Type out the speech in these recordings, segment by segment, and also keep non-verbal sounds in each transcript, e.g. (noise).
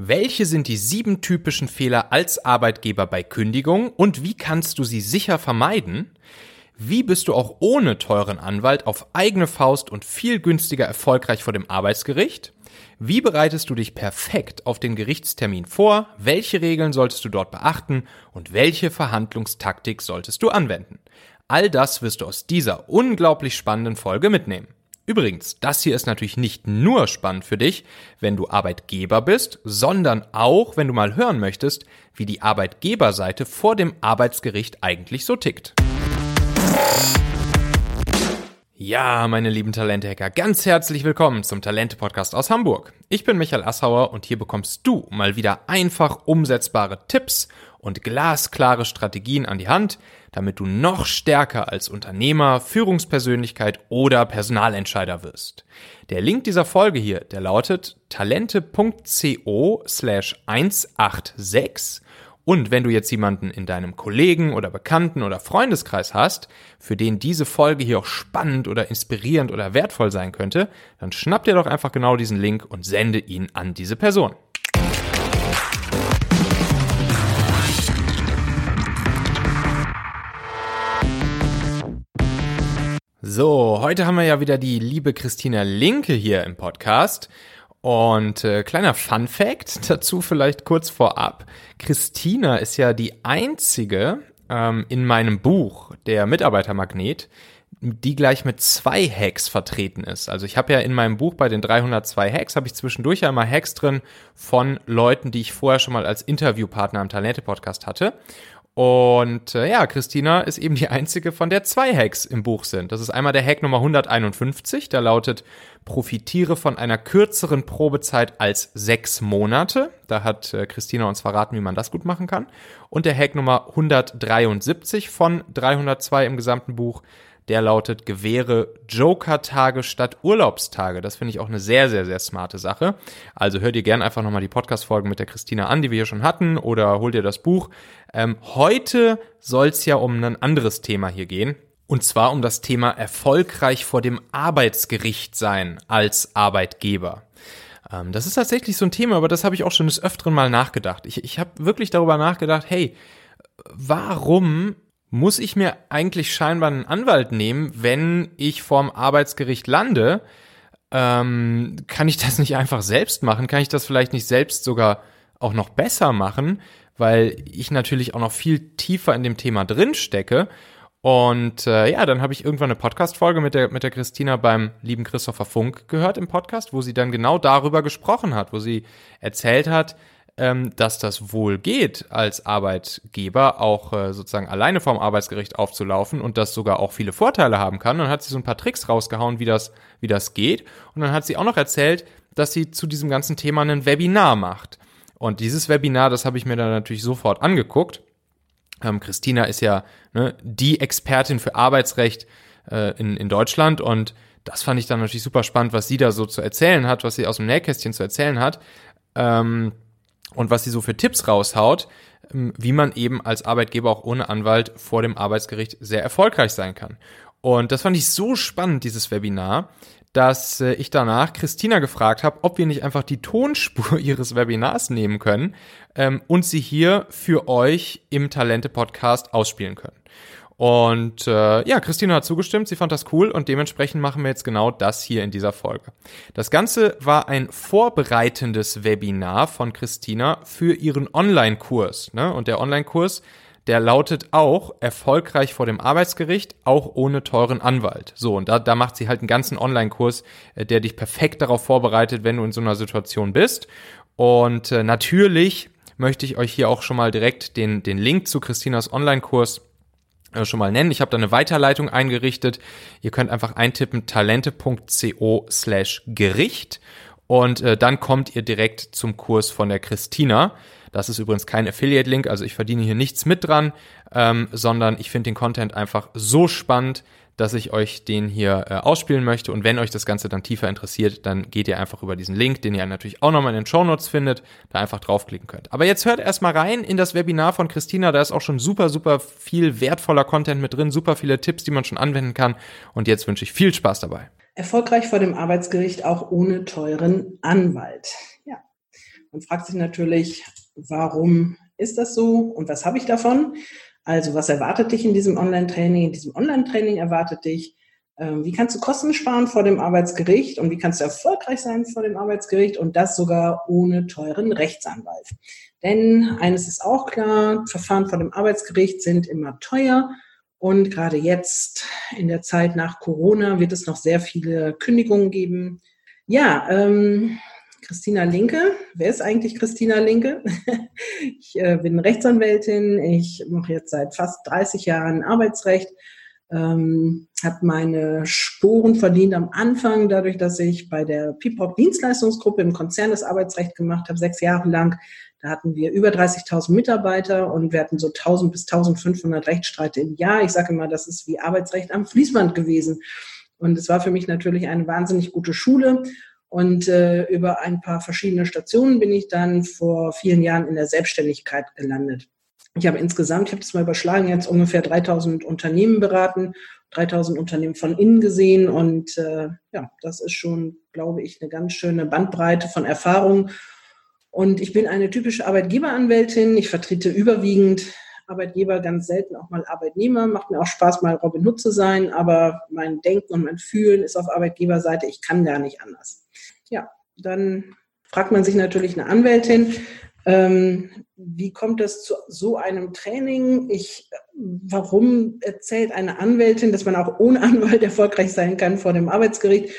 Welche sind die sieben typischen Fehler als Arbeitgeber bei Kündigung und wie kannst du sie sicher vermeiden? Wie bist du auch ohne teuren Anwalt auf eigene Faust und viel günstiger erfolgreich vor dem Arbeitsgericht? Wie bereitest du dich perfekt auf den Gerichtstermin vor? Welche Regeln solltest du dort beachten? Und welche Verhandlungstaktik solltest du anwenden? All das wirst du aus dieser unglaublich spannenden Folge mitnehmen. Übrigens, das hier ist natürlich nicht nur spannend für dich, wenn du Arbeitgeber bist, sondern auch, wenn du mal hören möchtest, wie die Arbeitgeberseite vor dem Arbeitsgericht eigentlich so tickt. Ja, meine lieben Talente-Hacker, ganz herzlich willkommen zum Talente-Podcast aus Hamburg. Ich bin Michael Assauer und hier bekommst du mal wieder einfach umsetzbare Tipps und glasklare Strategien an die Hand, damit du noch stärker als Unternehmer, Führungspersönlichkeit oder Personalentscheider wirst. Der Link dieser Folge hier, der lautet talente.co slash 186 und wenn du jetzt jemanden in deinem Kollegen oder Bekannten oder Freundeskreis hast, für den diese Folge hier auch spannend oder inspirierend oder wertvoll sein könnte, dann schnapp dir doch einfach genau diesen Link und sende ihn an diese Person. So, heute haben wir ja wieder die liebe Christina Linke hier im Podcast. Und äh, kleiner Fun Fact (laughs) dazu vielleicht kurz vorab. Christina ist ja die einzige ähm, in meinem Buch, der Mitarbeitermagnet, die gleich mit zwei Hacks vertreten ist. Also ich habe ja in meinem Buch bei den 302 Hacks, habe ich zwischendurch ja immer Hacks drin von Leuten, die ich vorher schon mal als Interviewpartner am Talente-Podcast hatte. Und äh, ja, Christina ist eben die einzige, von der zwei Hacks im Buch sind. Das ist einmal der Hack Nummer 151, der lautet, profitiere von einer kürzeren Probezeit als sechs Monate. Da hat äh, Christina uns verraten, wie man das gut machen kann. Und der Hack Nummer 173 von 302 im gesamten Buch, der lautet, gewähre Joker-Tage statt Urlaubstage. Das finde ich auch eine sehr, sehr, sehr smarte Sache. Also hör dir gerne einfach nochmal die Podcast-Folgen mit der Christina an, die wir hier schon hatten, oder hol dir das Buch. Ähm, heute soll es ja um ein anderes Thema hier gehen. Und zwar um das Thema erfolgreich vor dem Arbeitsgericht sein als Arbeitgeber. Ähm, das ist tatsächlich so ein Thema, aber das habe ich auch schon des Öfteren mal nachgedacht. Ich, ich habe wirklich darüber nachgedacht, hey, warum muss ich mir eigentlich scheinbar einen Anwalt nehmen, wenn ich vorm Arbeitsgericht lande? Ähm, kann ich das nicht einfach selbst machen? Kann ich das vielleicht nicht selbst sogar auch noch besser machen? Weil ich natürlich auch noch viel tiefer in dem Thema drin stecke. Und äh, ja, dann habe ich irgendwann eine Podcast-Folge mit der, mit der Christina beim lieben Christopher Funk gehört im Podcast, wo sie dann genau darüber gesprochen hat, wo sie erzählt hat, ähm, dass das wohl geht, als Arbeitgeber auch äh, sozusagen alleine vorm Arbeitsgericht aufzulaufen und das sogar auch viele Vorteile haben kann. Und dann hat sie so ein paar Tricks rausgehauen, wie das, wie das geht. Und dann hat sie auch noch erzählt, dass sie zu diesem ganzen Thema ein Webinar macht. Und dieses Webinar, das habe ich mir dann natürlich sofort angeguckt. Ähm, Christina ist ja ne, die Expertin für Arbeitsrecht äh, in, in Deutschland und das fand ich dann natürlich super spannend, was sie da so zu erzählen hat, was sie aus dem Nähkästchen zu erzählen hat. Ähm, und was sie so für Tipps raushaut, ähm, wie man eben als Arbeitgeber auch ohne Anwalt vor dem Arbeitsgericht sehr erfolgreich sein kann. Und das fand ich so spannend, dieses Webinar, dass äh, ich danach Christina gefragt habe, ob wir nicht einfach die Tonspur (laughs) ihres Webinars nehmen können ähm, und sie hier für euch im Talente-Podcast ausspielen können. Und äh, ja, Christina hat zugestimmt, sie fand das cool und dementsprechend machen wir jetzt genau das hier in dieser Folge. Das Ganze war ein vorbereitendes Webinar von Christina für ihren Online-Kurs. Ne? Und der Online-Kurs, der lautet auch erfolgreich vor dem Arbeitsgericht, auch ohne teuren Anwalt. So, und da, da macht sie halt einen ganzen Online-Kurs, äh, der dich perfekt darauf vorbereitet, wenn du in so einer Situation bist. Und äh, natürlich möchte ich euch hier auch schon mal direkt den, den Link zu Christinas Online-Kurs schon mal nennen. Ich habe da eine Weiterleitung eingerichtet. Ihr könnt einfach eintippen talente.co slash Gericht und äh, dann kommt ihr direkt zum Kurs von der Christina. Das ist übrigens kein Affiliate-Link, also ich verdiene hier nichts mit dran, ähm, sondern ich finde den Content einfach so spannend, dass ich euch den hier äh, ausspielen möchte. Und wenn euch das Ganze dann tiefer interessiert, dann geht ihr einfach über diesen Link, den ihr natürlich auch nochmal in den Show Notes findet, da einfach draufklicken könnt. Aber jetzt hört erstmal rein in das Webinar von Christina. Da ist auch schon super, super viel wertvoller Content mit drin, super viele Tipps, die man schon anwenden kann. Und jetzt wünsche ich viel Spaß dabei. Erfolgreich vor dem Arbeitsgericht auch ohne teuren Anwalt. Ja. Man fragt sich natürlich, warum ist das so und was habe ich davon? Also was erwartet dich in diesem Online-Training? In diesem Online-Training erwartet dich, ähm, wie kannst du Kosten sparen vor dem Arbeitsgericht und wie kannst du erfolgreich sein vor dem Arbeitsgericht und das sogar ohne teuren Rechtsanwalt. Denn eines ist auch klar, Verfahren vor dem Arbeitsgericht sind immer teuer und gerade jetzt in der Zeit nach Corona wird es noch sehr viele Kündigungen geben. Ja, ähm, Christina Linke. Wer ist eigentlich Christina Linke? (laughs) ich äh, bin Rechtsanwältin. Ich mache jetzt seit fast 30 Jahren Arbeitsrecht ähm, habe meine Sporen verdient am Anfang, dadurch, dass ich bei der PIPOC Dienstleistungsgruppe im Konzern das Arbeitsrecht gemacht habe, sechs Jahre lang. Da hatten wir über 30.000 Mitarbeiter und wir hatten so 1.000 bis 1.500 Rechtsstreite im Jahr. Ich sage immer, das ist wie Arbeitsrecht am Fließband gewesen. Und es war für mich natürlich eine wahnsinnig gute Schule. Und äh, über ein paar verschiedene Stationen bin ich dann vor vielen Jahren in der Selbstständigkeit gelandet. Ich habe insgesamt, ich habe das mal überschlagen, jetzt ungefähr 3000 Unternehmen beraten, 3000 Unternehmen von innen gesehen und äh, ja, das ist schon, glaube ich, eine ganz schöne Bandbreite von Erfahrung. Und ich bin eine typische Arbeitgeberanwältin. Ich vertrete überwiegend Arbeitgeber, ganz selten auch mal Arbeitnehmer. Macht mir auch Spaß, mal Robin Hood zu sein, aber mein Denken und mein Fühlen ist auf Arbeitgeberseite. Ich kann gar nicht anders. Ja, dann fragt man sich natürlich eine Anwältin, ähm, wie kommt es zu so einem Training? Ich, warum erzählt eine Anwältin, dass man auch ohne Anwalt (laughs) erfolgreich sein kann vor dem Arbeitsgericht?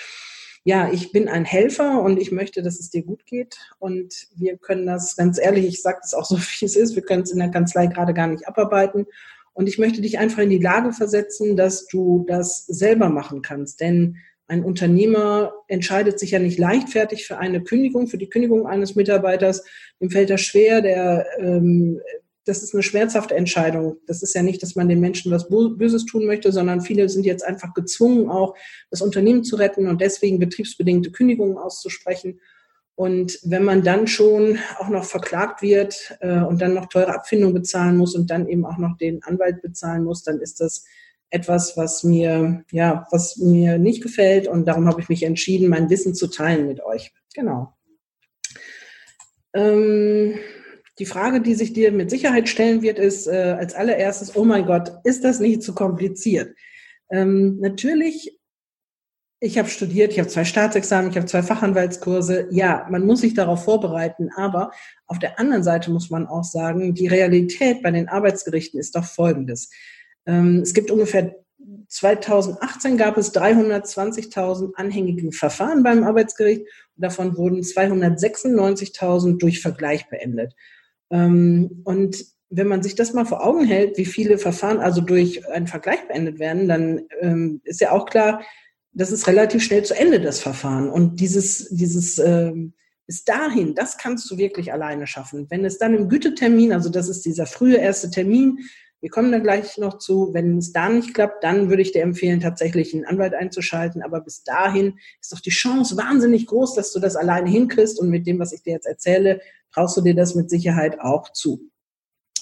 Ja, ich bin ein Helfer und ich möchte, dass es dir gut geht. Und wir können das ganz ehrlich, ich sage das auch so, (laughs) wie es ist, wir können es in der Kanzlei gerade gar nicht abarbeiten. Und ich möchte dich einfach in die Lage versetzen, dass du das selber machen kannst. Denn ein Unternehmer entscheidet sich ja nicht leichtfertig für eine Kündigung, für die Kündigung eines Mitarbeiters. Dem fällt das schwer, der, ähm, das ist eine schmerzhafte Entscheidung. Das ist ja nicht, dass man den Menschen was Böses tun möchte, sondern viele sind jetzt einfach gezwungen, auch das Unternehmen zu retten und deswegen betriebsbedingte Kündigungen auszusprechen. Und wenn man dann schon auch noch verklagt wird äh, und dann noch teure Abfindung bezahlen muss und dann eben auch noch den Anwalt bezahlen muss, dann ist das etwas, was mir, ja, was mir nicht gefällt und darum habe ich mich entschieden, mein Wissen zu teilen mit euch. Genau. Ähm, die Frage, die sich dir mit Sicherheit stellen wird, ist äh, als allererstes, oh mein Gott, ist das nicht zu kompliziert? Ähm, natürlich, ich habe studiert, ich habe zwei Staatsexamen, ich habe zwei Fachanwaltskurse. Ja, man muss sich darauf vorbereiten, aber auf der anderen Seite muss man auch sagen, die Realität bei den Arbeitsgerichten ist doch folgendes. Ähm, es gibt ungefähr 2018 gab es 320.000 anhängige Verfahren beim Arbeitsgericht und davon wurden 296.000 durch Vergleich beendet. Ähm, und wenn man sich das mal vor Augen hält, wie viele Verfahren also durch einen Vergleich beendet werden, dann ähm, ist ja auch klar, das ist relativ schnell zu Ende, das Verfahren. Und dieses, dieses bis dahin, das kannst du wirklich alleine schaffen. Wenn es dann im Gütetermin, also das ist dieser frühe erste Termin, wir kommen da gleich noch zu. Wenn es da nicht klappt, dann würde ich dir empfehlen, tatsächlich einen Anwalt einzuschalten. Aber bis dahin ist doch die Chance wahnsinnig groß, dass du das alleine hinkriegst. Und mit dem, was ich dir jetzt erzähle, traust du dir das mit Sicherheit auch zu.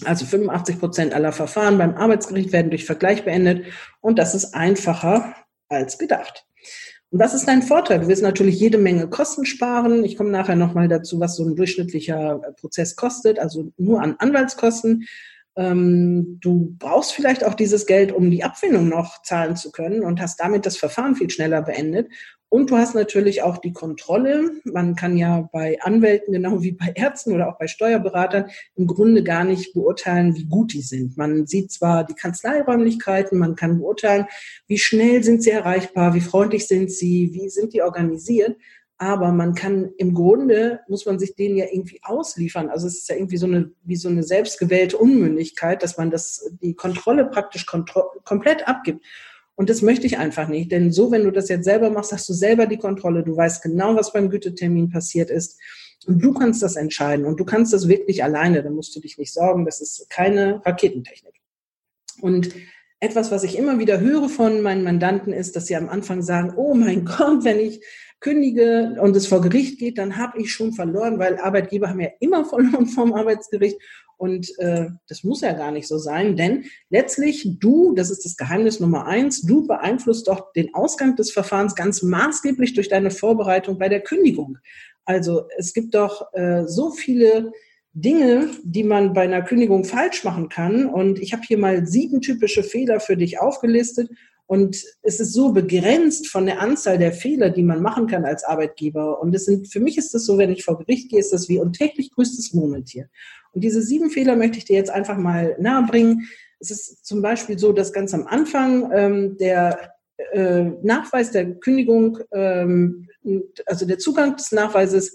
Also 85 Prozent aller Verfahren beim Arbeitsgericht werden durch Vergleich beendet. Und das ist einfacher als gedacht. Und was ist dein Vorteil? Du wirst natürlich jede Menge Kosten sparen. Ich komme nachher nochmal dazu, was so ein durchschnittlicher Prozess kostet, also nur an Anwaltskosten. Ähm, du brauchst vielleicht auch dieses Geld, um die Abfindung noch zahlen zu können und hast damit das Verfahren viel schneller beendet. Und du hast natürlich auch die Kontrolle. Man kann ja bei Anwälten, genau wie bei Ärzten oder auch bei Steuerberatern, im Grunde gar nicht beurteilen, wie gut die sind. Man sieht zwar die Kanzleiräumlichkeiten, man kann beurteilen, wie schnell sind sie erreichbar, wie freundlich sind sie, wie sind die organisiert aber man kann im Grunde, muss man sich denen ja irgendwie ausliefern. Also es ist ja irgendwie so eine, wie so eine selbstgewählte Unmündigkeit, dass man das, die Kontrolle praktisch kontro komplett abgibt. Und das möchte ich einfach nicht. Denn so, wenn du das jetzt selber machst, hast du selber die Kontrolle. Du weißt genau, was beim Gütetermin passiert ist. Und du kannst das entscheiden. Und du kannst das wirklich alleine. Da musst du dich nicht sorgen. Das ist keine Raketentechnik. Und etwas, was ich immer wieder höre von meinen Mandanten, ist, dass sie am Anfang sagen, oh mein (laughs) Gott, wenn ich kündige und es vor Gericht geht, dann habe ich schon verloren, weil Arbeitgeber haben ja immer verloren (laughs) vom Arbeitsgericht. Und äh, das muss ja gar nicht so sein, denn letztlich du, das ist das Geheimnis Nummer eins, du beeinflusst doch den Ausgang des Verfahrens ganz maßgeblich durch deine Vorbereitung bei der Kündigung. Also es gibt doch äh, so viele Dinge, die man bei einer Kündigung falsch machen kann. Und ich habe hier mal sieben typische Fehler für dich aufgelistet. Und es ist so begrenzt von der Anzahl der Fehler, die man machen kann als Arbeitgeber. Und es sind, für mich ist das so, wenn ich vor Gericht gehe, ist das wie untäglich größtes Murmeltier. Und diese sieben Fehler möchte ich dir jetzt einfach mal nahebringen. Es ist zum Beispiel so, dass ganz am Anfang ähm, der äh, Nachweis der Kündigung, ähm, also der Zugang des Nachweises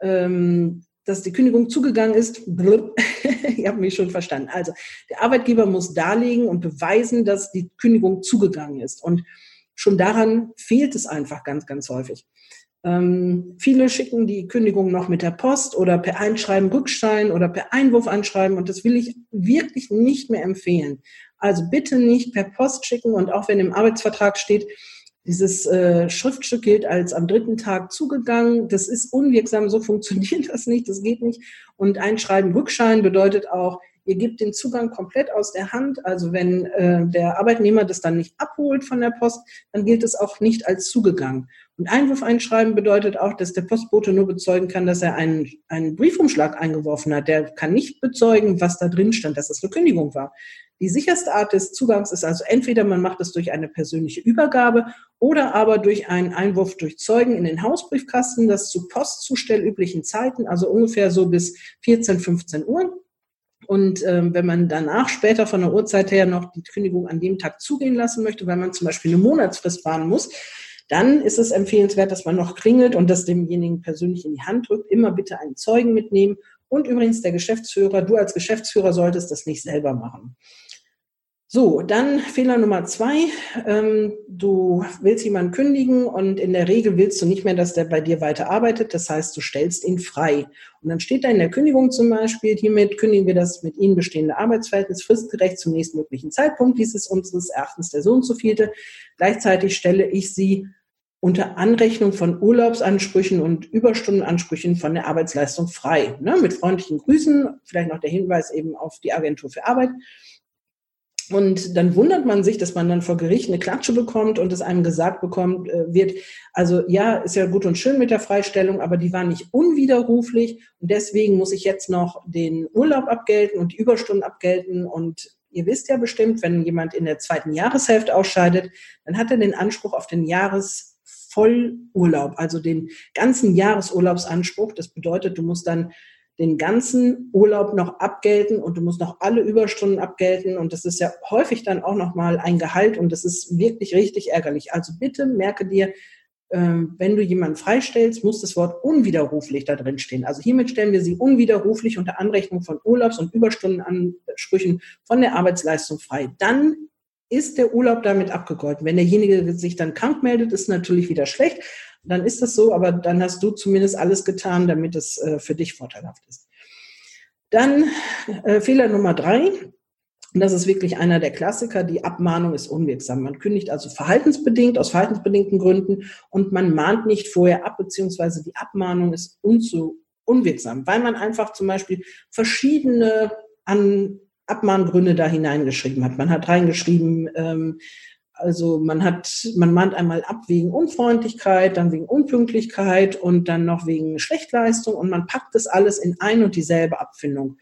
ähm, dass die Kündigung zugegangen ist. (laughs) Ihr habt mich schon verstanden. Also der Arbeitgeber muss darlegen und beweisen, dass die Kündigung zugegangen ist. Und schon daran fehlt es einfach ganz, ganz häufig. Ähm, viele schicken die Kündigung noch mit der Post oder per Einschreiben Rückstein oder per Einwurf anschreiben und das will ich wirklich nicht mehr empfehlen. Also bitte nicht per Post schicken und auch wenn im Arbeitsvertrag steht, dieses äh, Schriftstück gilt als am dritten Tag zugegangen. Das ist unwirksam, so (laughs) funktioniert das nicht, das geht nicht. Und Einschreiben Rückschein bedeutet auch, ihr gebt den Zugang komplett aus der Hand. Also wenn äh, der Arbeitnehmer das dann nicht abholt von der Post, dann gilt es auch nicht als zugegangen. Und Einwurf einschreiben bedeutet auch, dass der Postbote nur bezeugen kann, dass er einen, einen Briefumschlag eingeworfen hat. Der kann nicht bezeugen, was da drin stand, dass das eine Kündigung war. Die sicherste Art des Zugangs ist also entweder man macht es durch eine persönliche Übergabe oder aber durch einen Einwurf durch Zeugen in den Hausbriefkasten, das zu postzustellüblichen Zeiten, also ungefähr so bis 14, 15 Uhr. Und ähm, wenn man danach später von der Uhrzeit her noch die Kündigung an dem Tag zugehen lassen möchte, weil man zum Beispiel eine Monatsfrist fahren muss, dann ist es empfehlenswert, dass man noch klingelt und das demjenigen persönlich in die Hand drückt. Immer bitte einen Zeugen mitnehmen. Und übrigens der Geschäftsführer, du als Geschäftsführer solltest das nicht selber machen. So, dann Fehler Nummer zwei. Ähm, du willst jemanden kündigen und in der Regel willst du nicht mehr, dass der bei dir weiter arbeitet. Das heißt, du stellst ihn frei. Und dann steht da in der Kündigung zum Beispiel, hiermit kündigen wir das mit Ihnen bestehende Arbeitsverhältnis fristgerecht zum nächstmöglichen Zeitpunkt. Dies ist unseres Erachtens der Sohn zu vielte. Gleichzeitig stelle ich Sie unter Anrechnung von Urlaubsansprüchen und Überstundenansprüchen von der Arbeitsleistung frei. Ne? Mit freundlichen Grüßen, vielleicht noch der Hinweis eben auf die Agentur für Arbeit. Und dann wundert man sich, dass man dann vor Gericht eine Klatsche bekommt und es einem gesagt bekommt, äh, wird, also ja, ist ja gut und schön mit der Freistellung, aber die war nicht unwiderruflich und deswegen muss ich jetzt noch den Urlaub abgelten und die Überstunden abgelten und ihr wisst ja bestimmt, wenn jemand in der zweiten Jahreshälfte ausscheidet, dann hat er den Anspruch auf den Jahresvollurlaub, also den ganzen Jahresurlaubsanspruch. Das bedeutet, du musst dann den ganzen Urlaub noch abgelten und du musst noch alle Überstunden abgelten und das ist ja häufig dann auch noch mal ein Gehalt und das ist wirklich richtig ärgerlich. Also bitte merke dir, ähm, wenn du jemanden freistellst, muss das Wort unwiderruflich da drin stehen. Also hiermit stellen wir sie unwiderruflich unter Anrechnung von Urlaubs- und Überstundenansprüchen von der Arbeitsleistung frei. Dann ist der Urlaub damit abgegolten. Wenn derjenige sich dann krank meldet, ist natürlich wieder schlecht dann ist das so, aber dann hast du zumindest alles getan, damit es äh, für dich vorteilhaft ist. Dann äh, Fehler Nummer drei. Und das ist wirklich einer der Klassiker. Die Abmahnung ist unwirksam. Man kündigt also verhaltensbedingt, aus verhaltensbedingten Gründen und man mahnt nicht vorher ab, beziehungsweise die Abmahnung ist unzu, unwirksam, weil man einfach zum Beispiel verschiedene an Abmahngründe da hineingeschrieben hat. Man hat reingeschrieben, ähm, also man hat, man mahnt einmal ab wegen Unfreundlichkeit, dann wegen Unpünktlichkeit und dann noch wegen Schlechtleistung und man packt das alles in ein und dieselbe Abfindung.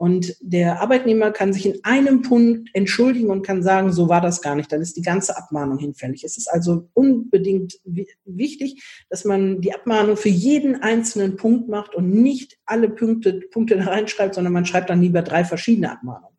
Und der Arbeitnehmer kann sich in einem Punkt entschuldigen und kann sagen, so war das gar nicht. Dann ist die ganze Abmahnung hinfällig. Es ist also unbedingt wichtig, dass man die Abmahnung für jeden einzelnen Punkt macht und nicht alle Punkte, Punkte da reinschreibt, sondern man schreibt dann lieber drei verschiedene Abmahnungen.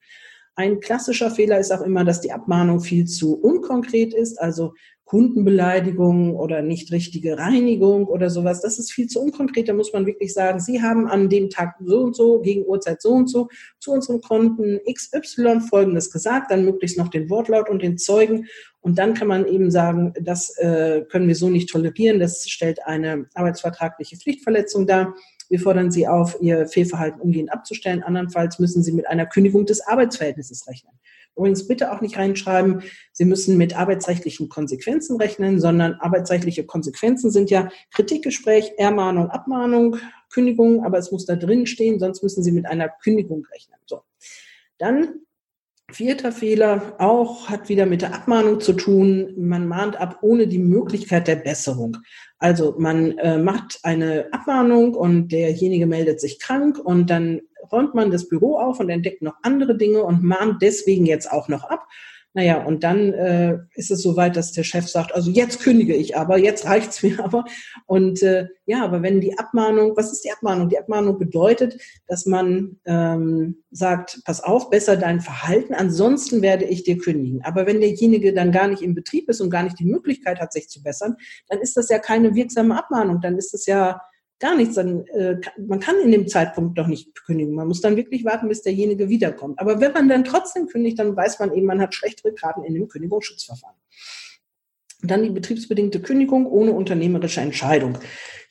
Ein klassischer Fehler ist auch immer, dass die Abmahnung viel zu unkonkret ist, also Kundenbeleidigung oder nicht richtige Reinigung oder sowas. Das ist viel zu unkonkret. Da muss man wirklich sagen, Sie haben an dem Tag so und so, gegen Uhrzeit so und so, zu unserem Konten XY Folgendes gesagt, dann möglichst noch den Wortlaut und den Zeugen. Und dann kann man eben sagen, das äh, können wir so nicht tolerieren. Das stellt eine arbeitsvertragliche Pflichtverletzung dar. Wir fordern Sie auf, Ihr Fehlverhalten umgehend abzustellen. Andernfalls müssen Sie mit einer Kündigung des Arbeitsverhältnisses rechnen. Übrigens bitte auch nicht reinschreiben, Sie müssen mit arbeitsrechtlichen Konsequenzen rechnen, sondern arbeitsrechtliche Konsequenzen sind ja Kritikgespräch, Ermahnung, Abmahnung, Kündigung, aber es muss da drin stehen, sonst müssen Sie mit einer Kündigung rechnen. So. Dann Vierter Fehler auch hat wieder mit der Abmahnung zu tun. Man mahnt ab ohne die Möglichkeit der Besserung. Also man äh, macht eine Abmahnung und derjenige meldet sich krank und dann räumt man das Büro auf und entdeckt noch andere Dinge und mahnt deswegen jetzt auch noch ab. Naja, und dann äh, ist es soweit, dass der Chef sagt, also jetzt kündige ich aber, jetzt reicht's mir (laughs) aber. Und äh, ja, aber wenn die Abmahnung, was ist die Abmahnung? Die Abmahnung bedeutet, dass man ähm, sagt, pass auf, besser dein Verhalten, ansonsten werde ich dir kündigen. Aber wenn derjenige dann gar nicht im Betrieb ist und gar nicht die Möglichkeit hat, sich zu bessern, dann ist das ja keine wirksame Abmahnung. Dann ist es ja gar nichts, dann äh, man kann in dem Zeitpunkt doch nicht kündigen. Man muss dann wirklich warten, bis derjenige wiederkommt. Aber wenn man dann trotzdem kündigt, dann weiß man eben, man hat schlechtere Karten in dem Kündigungsschutzverfahren. dann die betriebsbedingte Kündigung ohne unternehmerische Entscheidung.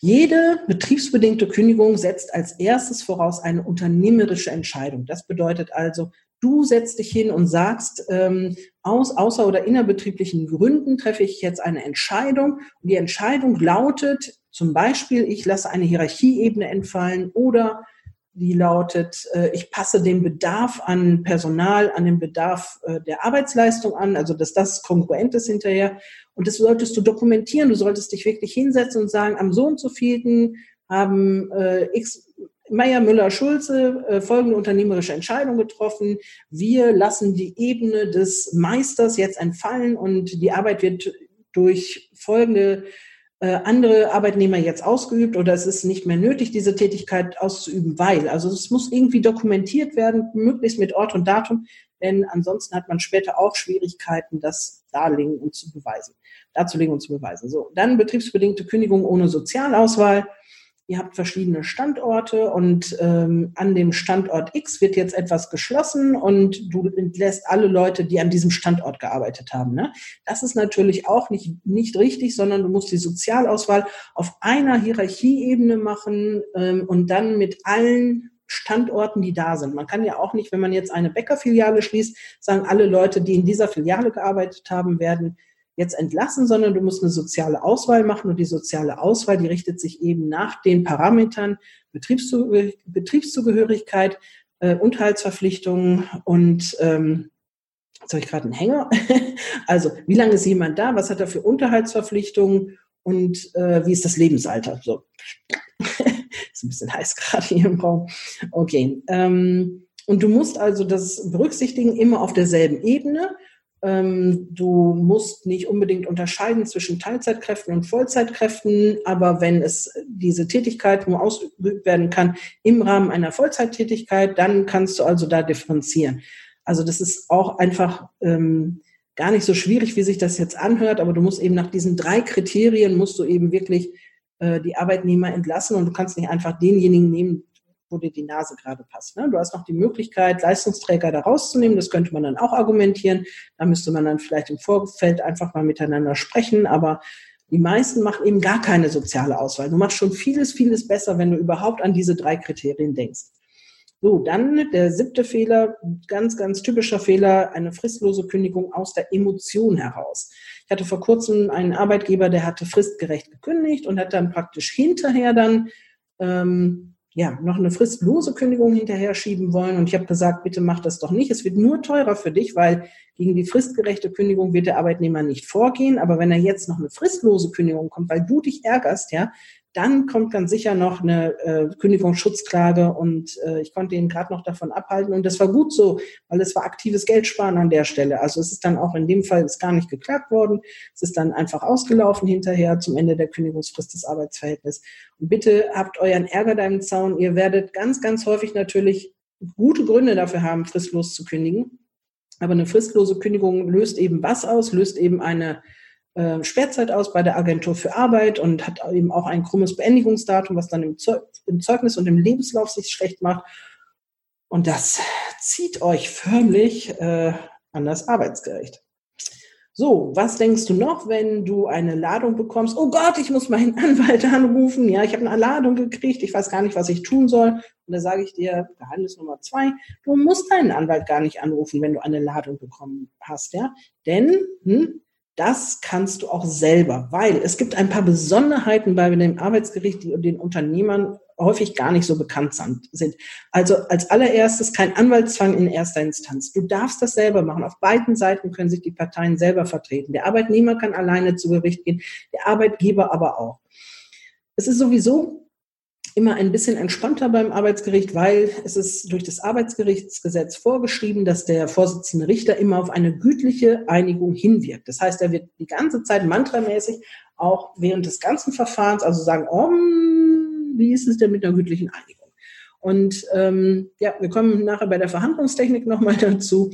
Jede betriebsbedingte Kündigung setzt als erstes voraus eine unternehmerische Entscheidung. Das bedeutet also, du setzt dich hin und sagst, ähm, aus außer- oder innerbetrieblichen Gründen treffe ich jetzt eine Entscheidung. Und die Entscheidung lautet, zum Beispiel, ich lasse eine Hierarchieebene entfallen oder die lautet, äh, ich passe den Bedarf an Personal, an den Bedarf äh, der Arbeitsleistung an, also dass das kongruent ist hinterher. Und das solltest du dokumentieren. Du solltest dich wirklich hinsetzen und sagen, am so und so vielen haben äh, X Meier, Müller, Schulze folgende unternehmerische Entscheidung getroffen. Wir lassen die Ebene des Meisters jetzt entfallen und die Arbeit wird durch folgende andere Arbeitnehmer jetzt ausgeübt oder es ist nicht mehr nötig, diese Tätigkeit auszuüben, weil. Also es muss irgendwie dokumentiert werden, möglichst mit Ort und Datum, denn ansonsten hat man später auch Schwierigkeiten, das darlegen und zu beweisen, darzulegen und zu beweisen. So, dann betriebsbedingte Kündigung ohne Sozialauswahl ihr habt verschiedene Standorte und ähm, an dem Standort X wird jetzt etwas geschlossen und du entlässt alle Leute, die an diesem Standort gearbeitet haben. Ne? Das ist natürlich auch nicht, nicht richtig, sondern du musst die Sozialauswahl auf einer Hierarchieebene machen ähm, und dann mit allen Standorten, die da sind. Man kann ja auch nicht, wenn man jetzt eine Bäckerfiliale schließt, sagen, alle Leute, die in dieser Filiale gearbeitet haben, werden jetzt entlassen, sondern du musst eine soziale Auswahl machen und die soziale Auswahl, die richtet sich eben nach den Parametern Betriebszugehörigkeit, äh, Unterhaltsverpflichtungen und ähm, jetzt habe ich gerade einen Hänger. (laughs) also wie lange ist jemand da? Was hat er für Unterhaltsverpflichtungen und äh, wie ist das Lebensalter? So. (laughs) ist ein bisschen heiß gerade hier im Raum. Okay. Ähm, und du musst also das berücksichtigen immer auf derselben Ebene. Ähm, du musst nicht unbedingt unterscheiden zwischen Teilzeitkräften und Vollzeitkräften, aber wenn es diese Tätigkeit nur ausgeübt werden kann im Rahmen einer Vollzeittätigkeit, dann kannst du also da differenzieren. Also das ist auch einfach ähm, gar nicht so schwierig, wie sich das jetzt anhört, aber du musst eben nach diesen drei Kriterien musst du eben wirklich äh, die Arbeitnehmer entlassen und du kannst nicht einfach denjenigen nehmen, wo dir die Nase gerade passt. Ne? Du hast noch die Möglichkeit, Leistungsträger da rauszunehmen. Das könnte man dann auch argumentieren. Da müsste man dann vielleicht im Vorfeld einfach mal miteinander sprechen. Aber die meisten machen eben gar keine soziale Auswahl. Du machst schon vieles, vieles besser, wenn du überhaupt an diese drei Kriterien denkst. So, dann der siebte Fehler, ganz, ganz typischer Fehler, eine fristlose Kündigung aus der Emotion heraus. Ich hatte vor kurzem einen Arbeitgeber, der hatte fristgerecht gekündigt und hat dann praktisch hinterher dann ähm, ja, noch eine fristlose Kündigung hinterher schieben wollen. Und ich habe gesagt, bitte mach das doch nicht. Es wird nur teurer für dich, weil gegen die fristgerechte Kündigung wird der Arbeitnehmer nicht vorgehen. Aber wenn er jetzt noch eine fristlose Kündigung kommt, weil du dich ärgerst, ja, dann kommt ganz sicher noch eine äh, Kündigungsschutzklage und äh, ich konnte ihn gerade noch davon abhalten und das war gut so, weil es war aktives Geldsparen an der Stelle. Also es ist dann auch in dem Fall ist gar nicht geklagt worden. Es ist dann einfach ausgelaufen hinterher zum Ende der Kündigungsfrist des Arbeitsverhältnisses. Und bitte habt euren Ärger da Zaun. Ihr werdet ganz, ganz häufig natürlich gute Gründe dafür haben, fristlos zu kündigen. Aber eine fristlose Kündigung löst eben was aus? Löst eben eine äh, Sperrzeit aus bei der Agentur für Arbeit und hat eben auch ein krummes Beendigungsdatum, was dann im, im Zeugnis und im Lebenslauf sich schlecht macht. Und das zieht euch förmlich äh, an das Arbeitsgericht. So, was denkst du noch, wenn du eine Ladung bekommst? Oh Gott, ich muss meinen Anwalt (laughs) anrufen. Ja, ich habe eine Ladung gekriegt. Ich weiß gar nicht, was ich tun soll. Und da sage ich dir, Geheimnis Nummer zwei, du musst deinen Anwalt gar nicht anrufen, wenn du eine Ladung bekommen hast. Ja, denn hm, das kannst du auch selber, weil es gibt ein paar Besonderheiten bei dem Arbeitsgericht, die den Unternehmern häufig gar nicht so bekannt sind. Also als allererstes kein Anwaltszwang in erster Instanz. Du darfst das selber machen. Auf beiden Seiten können sich die Parteien selber vertreten. Der Arbeitnehmer kann alleine zu Gericht gehen, der Arbeitgeber aber auch. Es ist sowieso immer ein bisschen entspannter beim Arbeitsgericht, weil es ist durch das Arbeitsgerichtsgesetz vorgeschrieben, dass der Vorsitzende Richter immer auf eine gütliche Einigung hinwirkt. Das heißt, er wird die ganze Zeit mantramäßig auch während des ganzen Verfahrens, also sagen, oh, wie ist es denn mit einer gütlichen Einigung? Und ähm, ja, wir kommen nachher bei der Verhandlungstechnik nochmal dazu.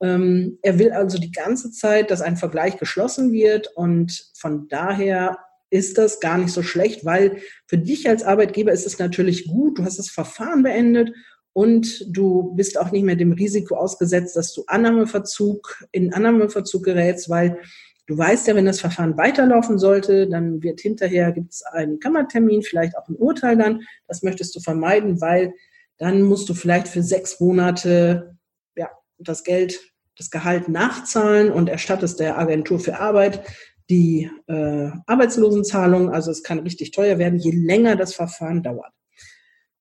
Ähm, er will also die ganze Zeit, dass ein Vergleich geschlossen wird und von daher ist das gar nicht so schlecht, weil für dich als Arbeitgeber ist es natürlich gut, du hast das Verfahren beendet und du bist auch nicht mehr dem Risiko ausgesetzt, dass du Annahmeverzug, in Annahmeverzug gerätst, weil du weißt ja, wenn das Verfahren weiterlaufen sollte, dann wird hinterher, gibt es einen Kammertermin, vielleicht auch ein Urteil dann. Das möchtest du vermeiden, weil dann musst du vielleicht für sechs Monate ja, das Geld, das Gehalt nachzahlen und erstattest der Agentur für Arbeit die äh, Arbeitslosenzahlung. Also es kann richtig teuer werden, je länger das Verfahren dauert.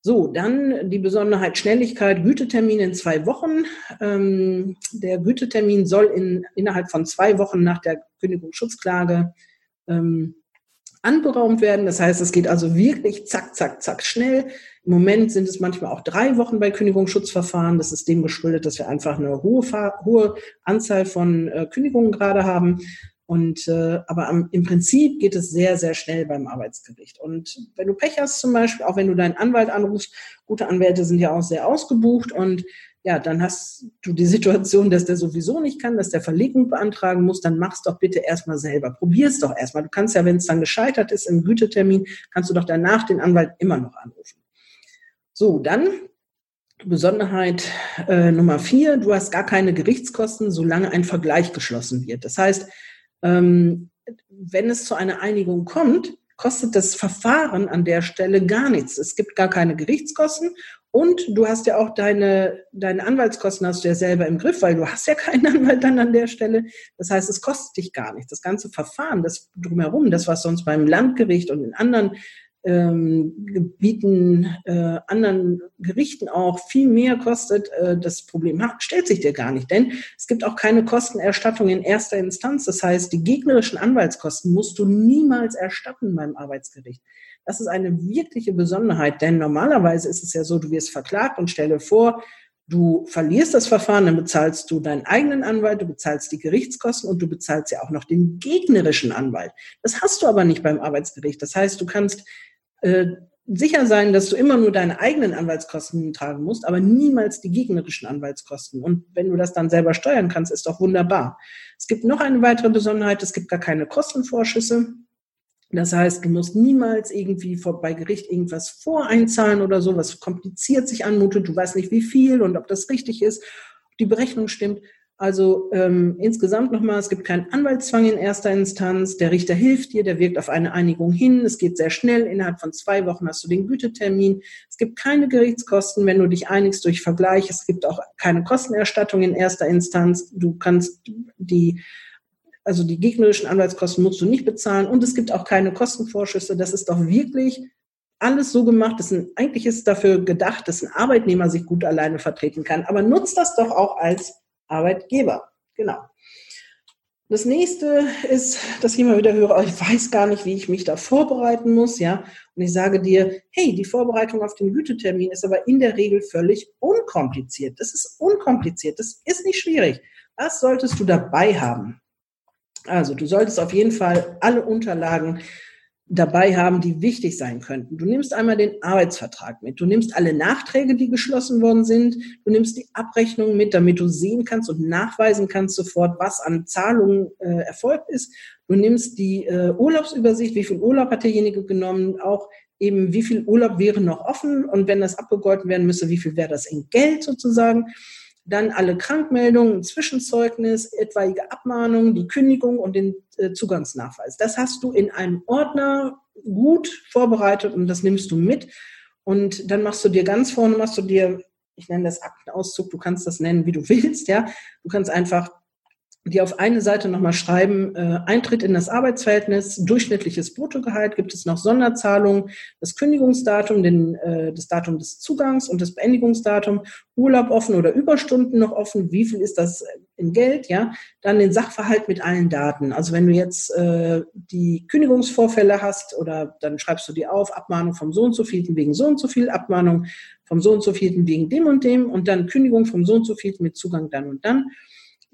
So, dann die Besonderheit Schnelligkeit, Gütetermin in zwei Wochen. Ähm, der Gütetermin soll in, innerhalb von zwei Wochen nach der Kündigungsschutzklage ähm, anberaumt werden. Das heißt, es geht also wirklich zack, zack, zack schnell. Im Moment sind es manchmal auch drei Wochen bei Kündigungsschutzverfahren. Das ist dem geschuldet, dass wir einfach eine hohe, hohe Anzahl von äh, Kündigungen gerade haben. Und äh, aber am, im Prinzip geht es sehr, sehr schnell beim Arbeitsgericht. Und wenn du Pech hast zum Beispiel, auch wenn du deinen Anwalt anrufst, gute Anwälte sind ja auch sehr ausgebucht und ja, dann hast du die Situation, dass der sowieso nicht kann, dass der Verlegung beantragen muss, dann mach's doch bitte erstmal selber. Probier's doch erstmal. Du kannst ja, wenn es dann gescheitert ist im Gütetermin, kannst du doch danach den Anwalt immer noch anrufen. So, dann Besonderheit äh, Nummer vier, du hast gar keine Gerichtskosten, solange ein Vergleich geschlossen wird. Das heißt, ähm, wenn es zu einer Einigung kommt, kostet das Verfahren an der Stelle gar nichts. Es gibt gar keine Gerichtskosten und du hast ja auch deine, deine Anwaltskosten hast du ja selber im Griff, weil du hast ja keinen (laughs) Anwalt dann an der Stelle. Das heißt, es kostet dich gar nichts. Das ganze Verfahren, das drumherum, das was sonst beim Landgericht und in anderen ähm, Gebieten, äh, anderen Gerichten auch viel mehr kostet, äh, das Problem stellt sich dir gar nicht. Denn es gibt auch keine Kostenerstattung in erster Instanz. Das heißt, die gegnerischen Anwaltskosten musst du niemals erstatten beim Arbeitsgericht. Das ist eine wirkliche Besonderheit, denn normalerweise ist es ja so, du wirst verklagt und stelle vor, Du verlierst das Verfahren, dann bezahlst du deinen eigenen Anwalt, du bezahlst die Gerichtskosten und du bezahlst ja auch noch den gegnerischen Anwalt. Das hast du aber nicht beim Arbeitsgericht. Das heißt, du kannst äh, sicher sein, dass du immer nur deine eigenen Anwaltskosten tragen musst, aber niemals die gegnerischen Anwaltskosten. Und wenn du das dann selber steuern kannst, ist doch wunderbar. Es gibt noch eine weitere Besonderheit, es gibt gar keine Kostenvorschüsse. Das heißt, du musst niemals irgendwie vor, bei Gericht irgendwas voreinzahlen oder so, was kompliziert sich anmutet. Du weißt nicht, wie viel und ob das richtig ist, ob die Berechnung stimmt. Also ähm, insgesamt nochmal, es gibt keinen Anwaltszwang in erster Instanz. Der Richter hilft dir, der wirkt auf eine Einigung hin. Es geht sehr schnell. Innerhalb von zwei Wochen hast du den Gütetermin. Es gibt keine Gerichtskosten, wenn du dich einigst durch Vergleich. Es gibt auch keine Kostenerstattung in erster Instanz. Du kannst die, also die gegnerischen Anwaltskosten musst du nicht bezahlen. Und es gibt auch keine Kostenvorschüsse. Das ist doch wirklich alles so gemacht. Das sind, eigentlich ist es dafür gedacht, dass ein Arbeitnehmer sich gut alleine vertreten kann. Aber nutzt das doch auch als Arbeitgeber. Genau. Das nächste ist, dass ich immer wieder höre, oh, ich weiß gar nicht, wie ich mich da vorbereiten muss, ja. Und ich sage dir, hey, die Vorbereitung auf den Gütetermin ist aber in der Regel völlig unkompliziert. Das ist unkompliziert. Das ist nicht schwierig. Was solltest du dabei haben? Also, du solltest auf jeden Fall alle Unterlagen dabei haben, die wichtig sein könnten. Du nimmst einmal den Arbeitsvertrag mit, du nimmst alle Nachträge, die geschlossen worden sind, du nimmst die Abrechnung mit, damit du sehen kannst und nachweisen kannst sofort, was an Zahlungen äh, erfolgt ist. Du nimmst die äh, Urlaubsübersicht, wie viel Urlaub hat derjenige genommen, auch eben wie viel Urlaub wäre noch offen und wenn das abgegolten werden müsste, wie viel wäre das in Geld sozusagen dann alle Krankmeldungen, Zwischenzeugnis, etwaige Abmahnungen, die Kündigung und den äh, Zugangsnachweis. Das hast du in einem Ordner gut vorbereitet und das nimmst du mit. Und dann machst du dir ganz vorne, machst du dir, ich nenne das Aktenauszug, du kannst das nennen, wie du (laughs) willst, ja. Du kannst einfach die auf eine Seite nochmal schreiben, äh, Eintritt in das Arbeitsverhältnis, durchschnittliches Bruttogehalt, gibt es noch Sonderzahlungen, das Kündigungsdatum, den, äh, das Datum des Zugangs und das Beendigungsdatum, Urlaub offen oder Überstunden noch offen, wie viel ist das in Geld, ja, dann den Sachverhalt mit allen Daten. Also wenn du jetzt äh, die Kündigungsvorfälle hast oder dann schreibst du die auf, Abmahnung vom so und so vielten wegen so und so viel, Abmahnung vom so und so vielten wegen dem und dem und dann Kündigung vom so und so vielten mit Zugang dann und dann.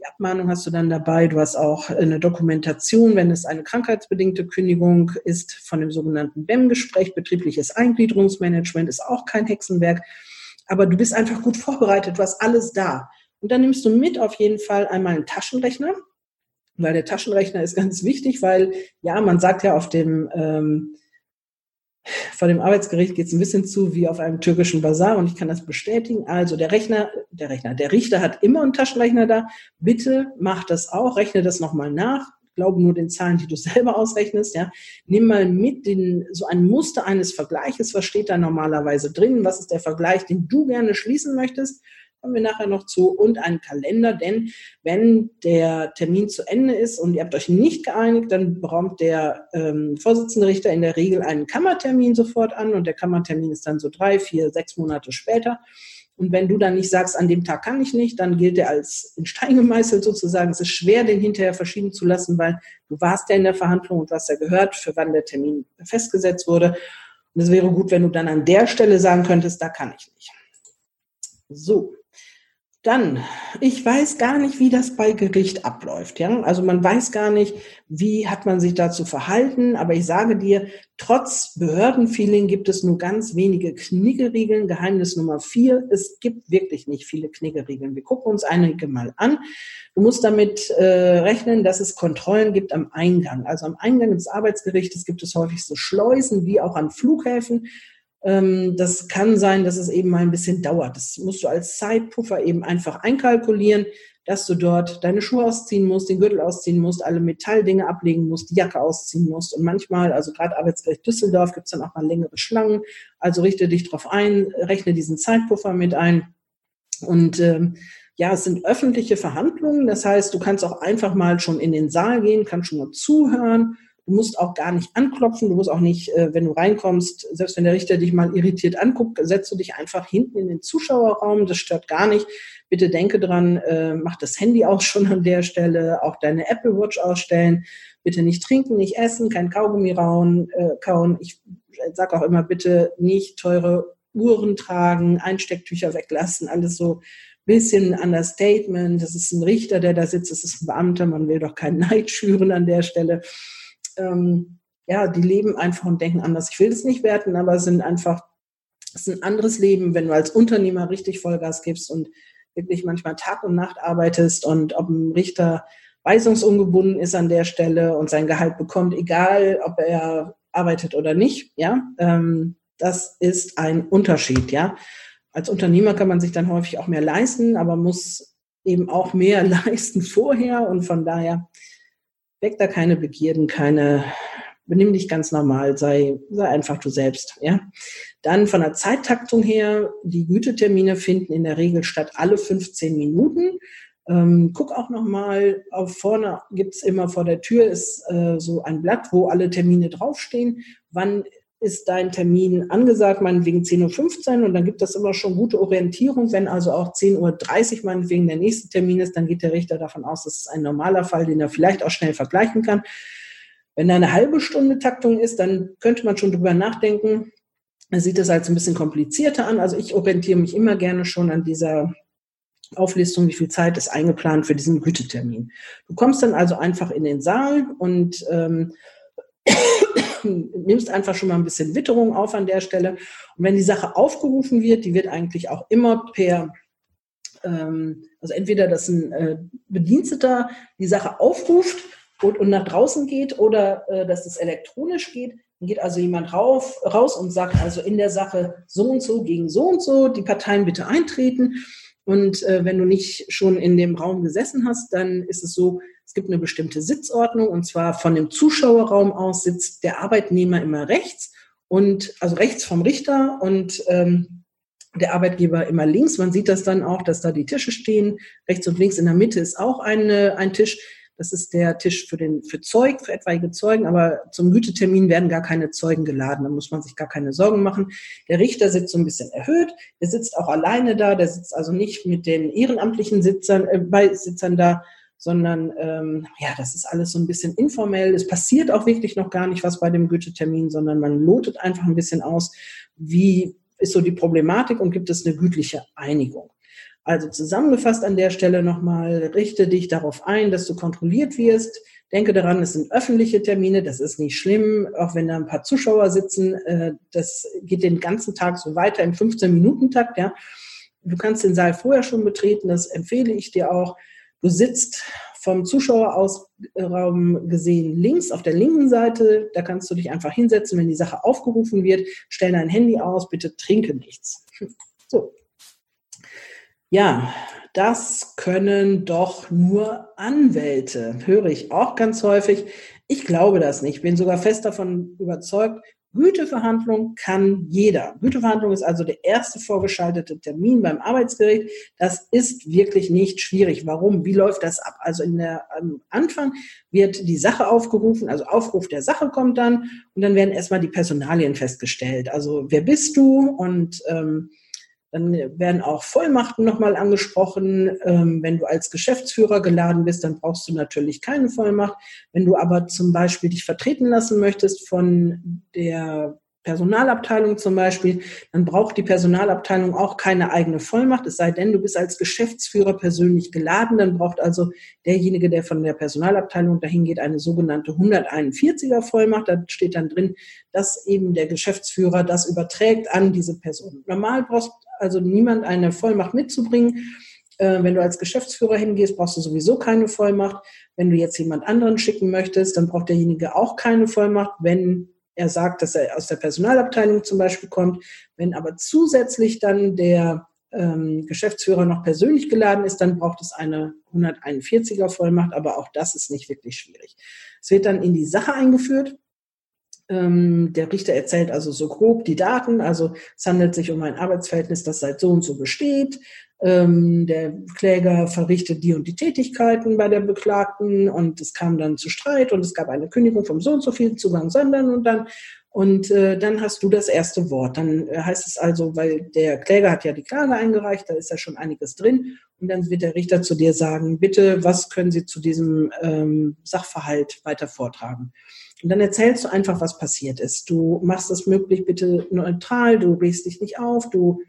Die Abmahnung hast du dann dabei. Du hast auch eine Dokumentation, wenn es eine krankheitsbedingte Kündigung ist, von dem sogenannten BEM-Gespräch, betriebliches Eingliederungsmanagement, ist auch kein Hexenwerk. Aber du bist einfach gut vorbereitet, du hast alles da. Und dann nimmst du mit auf jeden Fall einmal einen Taschenrechner, weil der Taschenrechner ist (laughs) ganz wichtig, weil ja, man sagt ja auf dem ähm, vor dem Arbeitsgericht geht es ein bisschen zu wie auf einem türkischen Bazar und ich kann das bestätigen. Also der Rechner, der Rechner, der Richter hat immer einen Taschenrechner da. Bitte mach das auch, rechne das nochmal nach. Glaube nur den Zahlen, die du (laughs) selber ausrechnest. Ja, nimm mal mit den so ein Muster eines Vergleiches. Was steht da normalerweise drin? Was ist der Vergleich, den du gerne schließen möchtest? Kommen wir nachher noch zu, und einen Kalender, denn wenn der Termin zu Ende ist und ihr habt euch nicht geeinigt, dann bekommt der ähm, Vorsitzende Richter in der Regel einen Kammertermin sofort an und der Kammertermin ist dann so drei, vier, sechs Monate später. Und wenn du dann nicht sagst, an dem Tag kann ich nicht, dann gilt er als in Stein gemeißelt sozusagen. Es ist schwer, den hinterher verschieben zu lassen, weil du warst ja in der Verhandlung und hast ja gehört, für wann der Termin festgesetzt wurde. Und es wäre gut, wenn du dann an der Stelle sagen könntest, da kann ich nicht. So, dann, ich weiß gar nicht, wie das bei Gericht abläuft. Ja? Also man weiß gar nicht, wie hat man sich dazu verhalten. Aber ich sage dir, trotz Behördenfeeling gibt es nur ganz wenige Kniggeregeln. Geheimnis Nummer vier, es gibt wirklich nicht viele Kniggeregeln. Wir gucken uns einige mal an. Du musst damit äh, rechnen, dass es Kontrollen gibt am Eingang. Also am Eingang des Arbeitsgerichtes gibt es häufig so Schleusen wie auch an Flughäfen das kann sein, dass es eben mal ein bisschen dauert. Das musst du als Zeitpuffer eben einfach einkalkulieren, dass du dort deine Schuhe ausziehen musst, den Gürtel ausziehen musst, alle Metalldinge ablegen musst, die Jacke ausziehen musst. Und manchmal, also gerade Arbeitsgericht Düsseldorf, gibt es dann auch mal längere Schlangen. Also richte dich darauf ein, rechne diesen Zeitpuffer mit ein. Und ähm, ja, es sind öffentliche Verhandlungen. Das heißt, du kannst auch einfach mal schon in den Saal gehen, kannst schon mal zuhören Du musst auch gar nicht anklopfen, du musst auch nicht, äh, wenn du reinkommst, selbst wenn der Richter dich mal irritiert anguckt, setzt du dich einfach hinten in den Zuschauerraum, das stört gar nicht. Bitte denke dran, äh, mach das Handy auch schon an der Stelle, auch deine Apple Watch ausstellen. Bitte nicht trinken, nicht essen, kein Kaugummi rauen, äh, kauen. Ich sage auch immer, bitte nicht teure Uhren tragen, Einstecktücher weglassen, alles so bisschen Understatement. Das ist ein Richter, der da sitzt, das ist ein Beamter, man will doch keinen Neid schüren an der Stelle ähm, ja, die leben einfach und denken anders. Ich will das nicht werten, aber es sind einfach, es ist ein anderes Leben, wenn du als Unternehmer richtig Vollgas gibst und wirklich manchmal Tag und Nacht arbeitest und ob ein Richter weisungsungebunden ist an der Stelle und sein Gehalt bekommt, egal ob er arbeitet oder nicht, ja, ähm, das ist ein Unterschied, ja. Als Unternehmer kann man sich dann häufig auch mehr leisten, aber muss eben auch mehr (laughs) leisten vorher und von daher Weck da keine Begierden, keine, benimm dich ganz normal, sei, sei einfach du selbst, ja. Dann von der Zeittaktung her, die Gütetermine finden in der Regel statt alle 15 Minuten. Ähm, guck auch nochmal, auf vorne gibt's immer vor der Tür ist äh, so ein Blatt, wo alle Termine draufstehen. Wann ist dein Termin angesagt, meinetwegen 10.15 Uhr und dann gibt das immer schon gute Orientierung. Wenn also auch 10.30 Uhr meinetwegen der nächste Termin ist, dann geht der Richter davon aus, das ist ein normaler Fall, den er vielleicht auch schnell vergleichen kann. Wenn da eine halbe Stunde Taktung ist, dann könnte man schon drüber nachdenken. Er sieht das als ein bisschen komplizierter an. Also ich orientiere mich immer gerne schon an dieser Auflistung, wie viel Zeit ist eingeplant für diesen Gütetermin. Du kommst dann also einfach in den Saal und ähm, nimmst einfach schon mal ein bisschen Witterung auf an der Stelle. Und wenn die Sache aufgerufen wird, die wird eigentlich auch immer per, ähm, also entweder, dass ein äh, Bediensteter die Sache aufruft und, und nach draußen geht oder äh, dass es elektronisch geht. Dann geht also jemand rauf, raus und sagt also in der Sache so und so gegen so und so, die Parteien bitte eintreten. Und äh, wenn du nicht schon in dem Raum gesessen hast, dann ist es so, es gibt eine bestimmte Sitzordnung und zwar von dem Zuschauerraum aus sitzt der Arbeitnehmer immer rechts und also rechts vom Richter und ähm, der Arbeitgeber immer links. Man sieht das dann auch, dass da die Tische stehen. Rechts und links in der Mitte ist auch eine, ein Tisch. Das ist der Tisch für den, für Zeug, für etwaige Zeugen. Aber zum Gütetermin werden gar keine Zeugen geladen. Da muss man sich gar keine Sorgen machen. Der Richter sitzt so ein bisschen erhöht. Der sitzt auch alleine da. Der sitzt also nicht mit den ehrenamtlichen Sitzern, äh, Beisitzern da, sondern ähm, ja, das ist alles so ein bisschen informell. Es passiert auch wirklich noch gar nicht was bei dem Gütetermin, sondern man lotet einfach ein bisschen aus, wie ist so die Problematik und gibt es eine gütliche Einigung. Also zusammengefasst an der Stelle nochmal, richte dich darauf ein, dass du kontrolliert wirst. Denke daran, es sind öffentliche Termine, das ist nicht schlimm, auch wenn da ein paar Zuschauer sitzen. Äh, das geht den ganzen Tag so weiter im 15-Minuten-Takt. Ja. Du kannst den Saal vorher schon betreten, das empfehle ich dir auch. Du sitzt vom Zuschauerausraum gesehen links auf der linken Seite. Da kannst du dich einfach hinsetzen, wenn die Sache aufgerufen wird. Stell dein Handy aus, bitte trinke nichts. So, ja, das können doch nur Anwälte, höre ich auch ganz häufig. Ich glaube das nicht. Ich bin sogar fest davon überzeugt, Güteverhandlung kann jeder. Güteverhandlung ist also der erste vorgeschaltete Termin beim Arbeitsgericht. Das ist wirklich nicht schwierig. Warum? Wie läuft das ab? Also in der, am Anfang wird die Sache aufgerufen, also Aufruf der Sache kommt dann und dann werden erstmal die Personalien festgestellt. Also wer bist du und ähm, dann werden auch Vollmachten nochmal angesprochen. Ähm, wenn du als Geschäftsführer geladen bist, dann brauchst du natürlich keine Vollmacht. Wenn du aber zum Beispiel dich vertreten lassen möchtest von der Personalabteilung zum Beispiel, dann braucht die Personalabteilung auch keine eigene Vollmacht, es sei denn, du bist als Geschäftsführer persönlich geladen, dann braucht also derjenige, der von der Personalabteilung dahin geht, eine sogenannte 141er Vollmacht. Da steht dann drin, dass eben der Geschäftsführer das überträgt an diese Person. Normal brauchst also niemand eine Vollmacht mitzubringen. Äh, wenn du als Geschäftsführer hingehst, brauchst du sowieso keine Vollmacht. Wenn du jetzt jemand anderen schicken möchtest, dann braucht derjenige auch keine Vollmacht, wenn er sagt, dass er aus der Personalabteilung zum Beispiel kommt. Wenn aber zusätzlich dann der ähm, Geschäftsführer noch persönlich geladen ist, dann braucht es eine 141er Vollmacht, aber auch das ist nicht wirklich schwierig. Es wird dann in die Sache eingeführt. Ähm, der Richter erzählt also so grob die Daten, also es handelt sich um ein Arbeitsverhältnis, das seit so und so besteht. Ähm, der Kläger verrichtet die und die Tätigkeiten bei der Beklagten und es kam dann zu Streit und es gab eine Kündigung vom so und so viel Zugang, sondern und dann und äh, dann hast du das erste Wort. Dann heißt es also, weil der Kläger hat ja die Klage eingereicht, da ist ja schon einiges drin. Und dann wird der Richter zu dir sagen, bitte, was können Sie zu diesem ähm, Sachverhalt weiter vortragen? Und dann erzählst du einfach, was passiert ist. Du machst das möglich bitte neutral, du regst dich nicht auf, du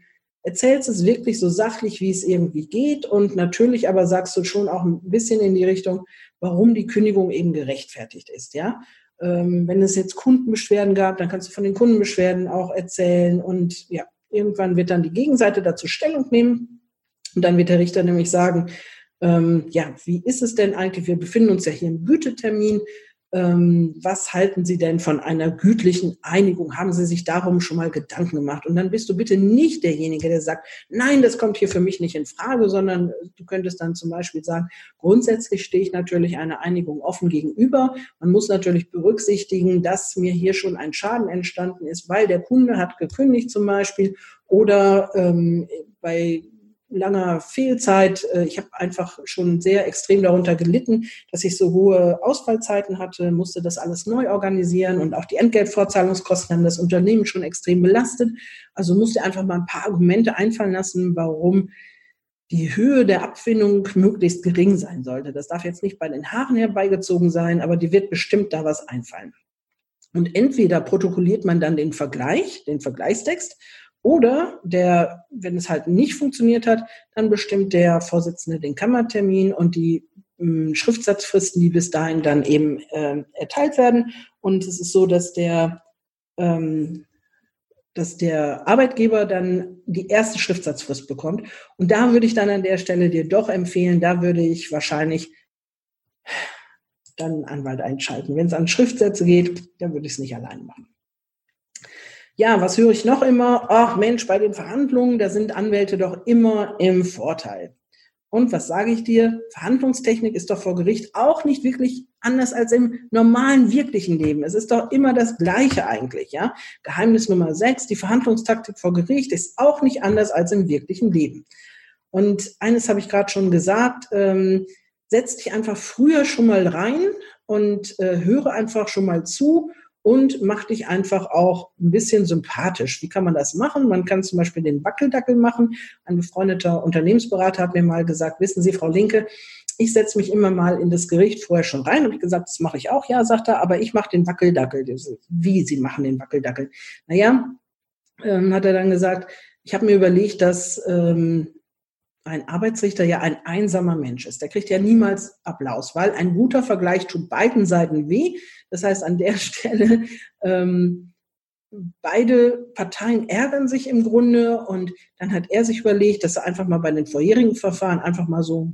erzählst es wirklich so sachlich, wie es irgendwie geht. Und natürlich aber sagst du schon auch ein bisschen in die Richtung, warum die Kündigung eben gerechtfertigt ist, ja. Ähm, wenn es jetzt Kundenbeschwerden gab, dann kannst du von den Kundenbeschwerden auch erzählen und ja, irgendwann wird dann die Gegenseite dazu Stellung nehmen und dann wird der Richter nämlich sagen, ähm, ja, wie ist es denn eigentlich? Wir befinden uns ja hier im Gütetermin was halten Sie denn von einer gütlichen Einigung? Haben Sie sich darum schon mal Gedanken gemacht? Und dann bist du bitte nicht derjenige, der sagt, nein, das kommt hier für mich nicht in Frage, sondern du könntest dann zum Beispiel sagen, grundsätzlich stehe ich natürlich einer Einigung offen gegenüber. Man muss natürlich berücksichtigen, dass mir hier schon ein Schaden entstanden ist, weil der Kunde hat gekündigt zum Beispiel oder ähm, bei langer Fehlzeit. Äh, ich habe einfach schon sehr extrem darunter gelitten, dass ich so hohe Ausfallzeiten hatte, musste das alles neu organisieren und auch die Entgeltfortzahlungskosten haben das Unternehmen schon extrem belastet. Also musste einfach mal ein paar Argumente einfallen lassen, warum die Höhe der Abfindung möglichst gering sein sollte. Das darf jetzt nicht bei den Haaren herbeigezogen sein, aber die wird bestimmt da was einfallen. Und entweder protokolliert man dann den Vergleich, den Vergleichstext, oder der, wenn es halt nicht funktioniert hat, dann bestimmt der Vorsitzende den Kammertermin und die ähm, Schriftsatzfristen, die bis dahin dann eben äh, erteilt werden. Und es ist so, dass der, ähm, dass der Arbeitgeber dann die erste Schriftsatzfrist bekommt. Und da würde ich dann an der Stelle dir doch empfehlen, da würde ich wahrscheinlich dann einen Anwalt einschalten. Wenn es an Schriftsätze geht, dann würde ich es nicht alleine machen. Ja, was höre ich noch immer? Ach Mensch, bei den Verhandlungen, da sind Anwälte doch immer im Vorteil. Und was sage ich dir? Verhandlungstechnik ist doch vor Gericht auch nicht wirklich anders als im normalen wirklichen Leben. Es ist doch immer das Gleiche eigentlich, ja. Geheimnis Nummer sechs, die Verhandlungstaktik vor Gericht ist auch nicht anders als im wirklichen Leben. Und eines habe ich gerade schon gesagt, ähm, setz dich einfach früher schon mal rein und äh, höre einfach schon mal zu und mach dich einfach auch ein bisschen sympathisch. Wie kann man das machen? Man kann zum Beispiel den Wackeldackel machen. Ein befreundeter Unternehmensberater hat mir mal gesagt, wissen Sie, Frau Linke, ich setze mich immer mal in das Gericht vorher schon rein und gesagt, das mache ich auch. Ja, sagt er, aber ich mache den Wackeldackel. Wie, Sie machen den Wackeldackel? Naja, ähm, hat er dann gesagt, ich habe mir überlegt, dass ähm, ein Arbeitsrichter ja ein einsamer Mensch ist. Der kriegt ja niemals Applaus, weil ein guter Vergleich tut beiden Seiten weh. Das heißt, an der (laughs) Stelle, ähm, beide Parteien ärgern sich im Grunde und dann hat er sich überlegt, dass er einfach mal bei den vorherigen Verfahren einfach mal so,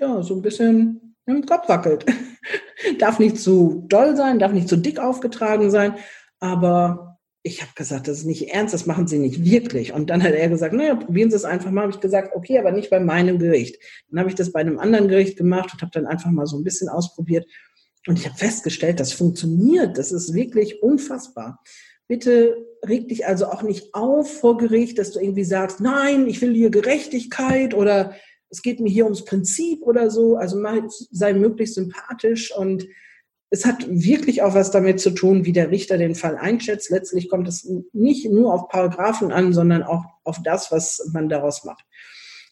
ja, so ein bisschen im Kopf wackelt. (laughs) darf nicht zu doll sein, darf nicht zu dick aufgetragen sein, aber ich habe gesagt, das ist nicht ernst, das machen Sie nicht wirklich. Und dann hat er gesagt, naja, probieren Sie es einfach mal. Habe ich gesagt, okay, aber nicht bei meinem Gericht. Dann habe ich das bei einem anderen Gericht gemacht und habe dann einfach mal so ein bisschen ausprobiert. Und ich habe festgestellt, das funktioniert. Das ist wirklich unfassbar. Bitte reg dich also auch nicht auf vor Gericht, dass du irgendwie sagst, nein, ich will hier Gerechtigkeit oder es geht mir hier ums Prinzip oder so. Also sei möglichst sympathisch und es hat wirklich auch was damit zu tun, wie der Richter den Fall einschätzt. Letztlich kommt es nicht nur auf Paragraphen an, sondern auch auf das, was man daraus macht.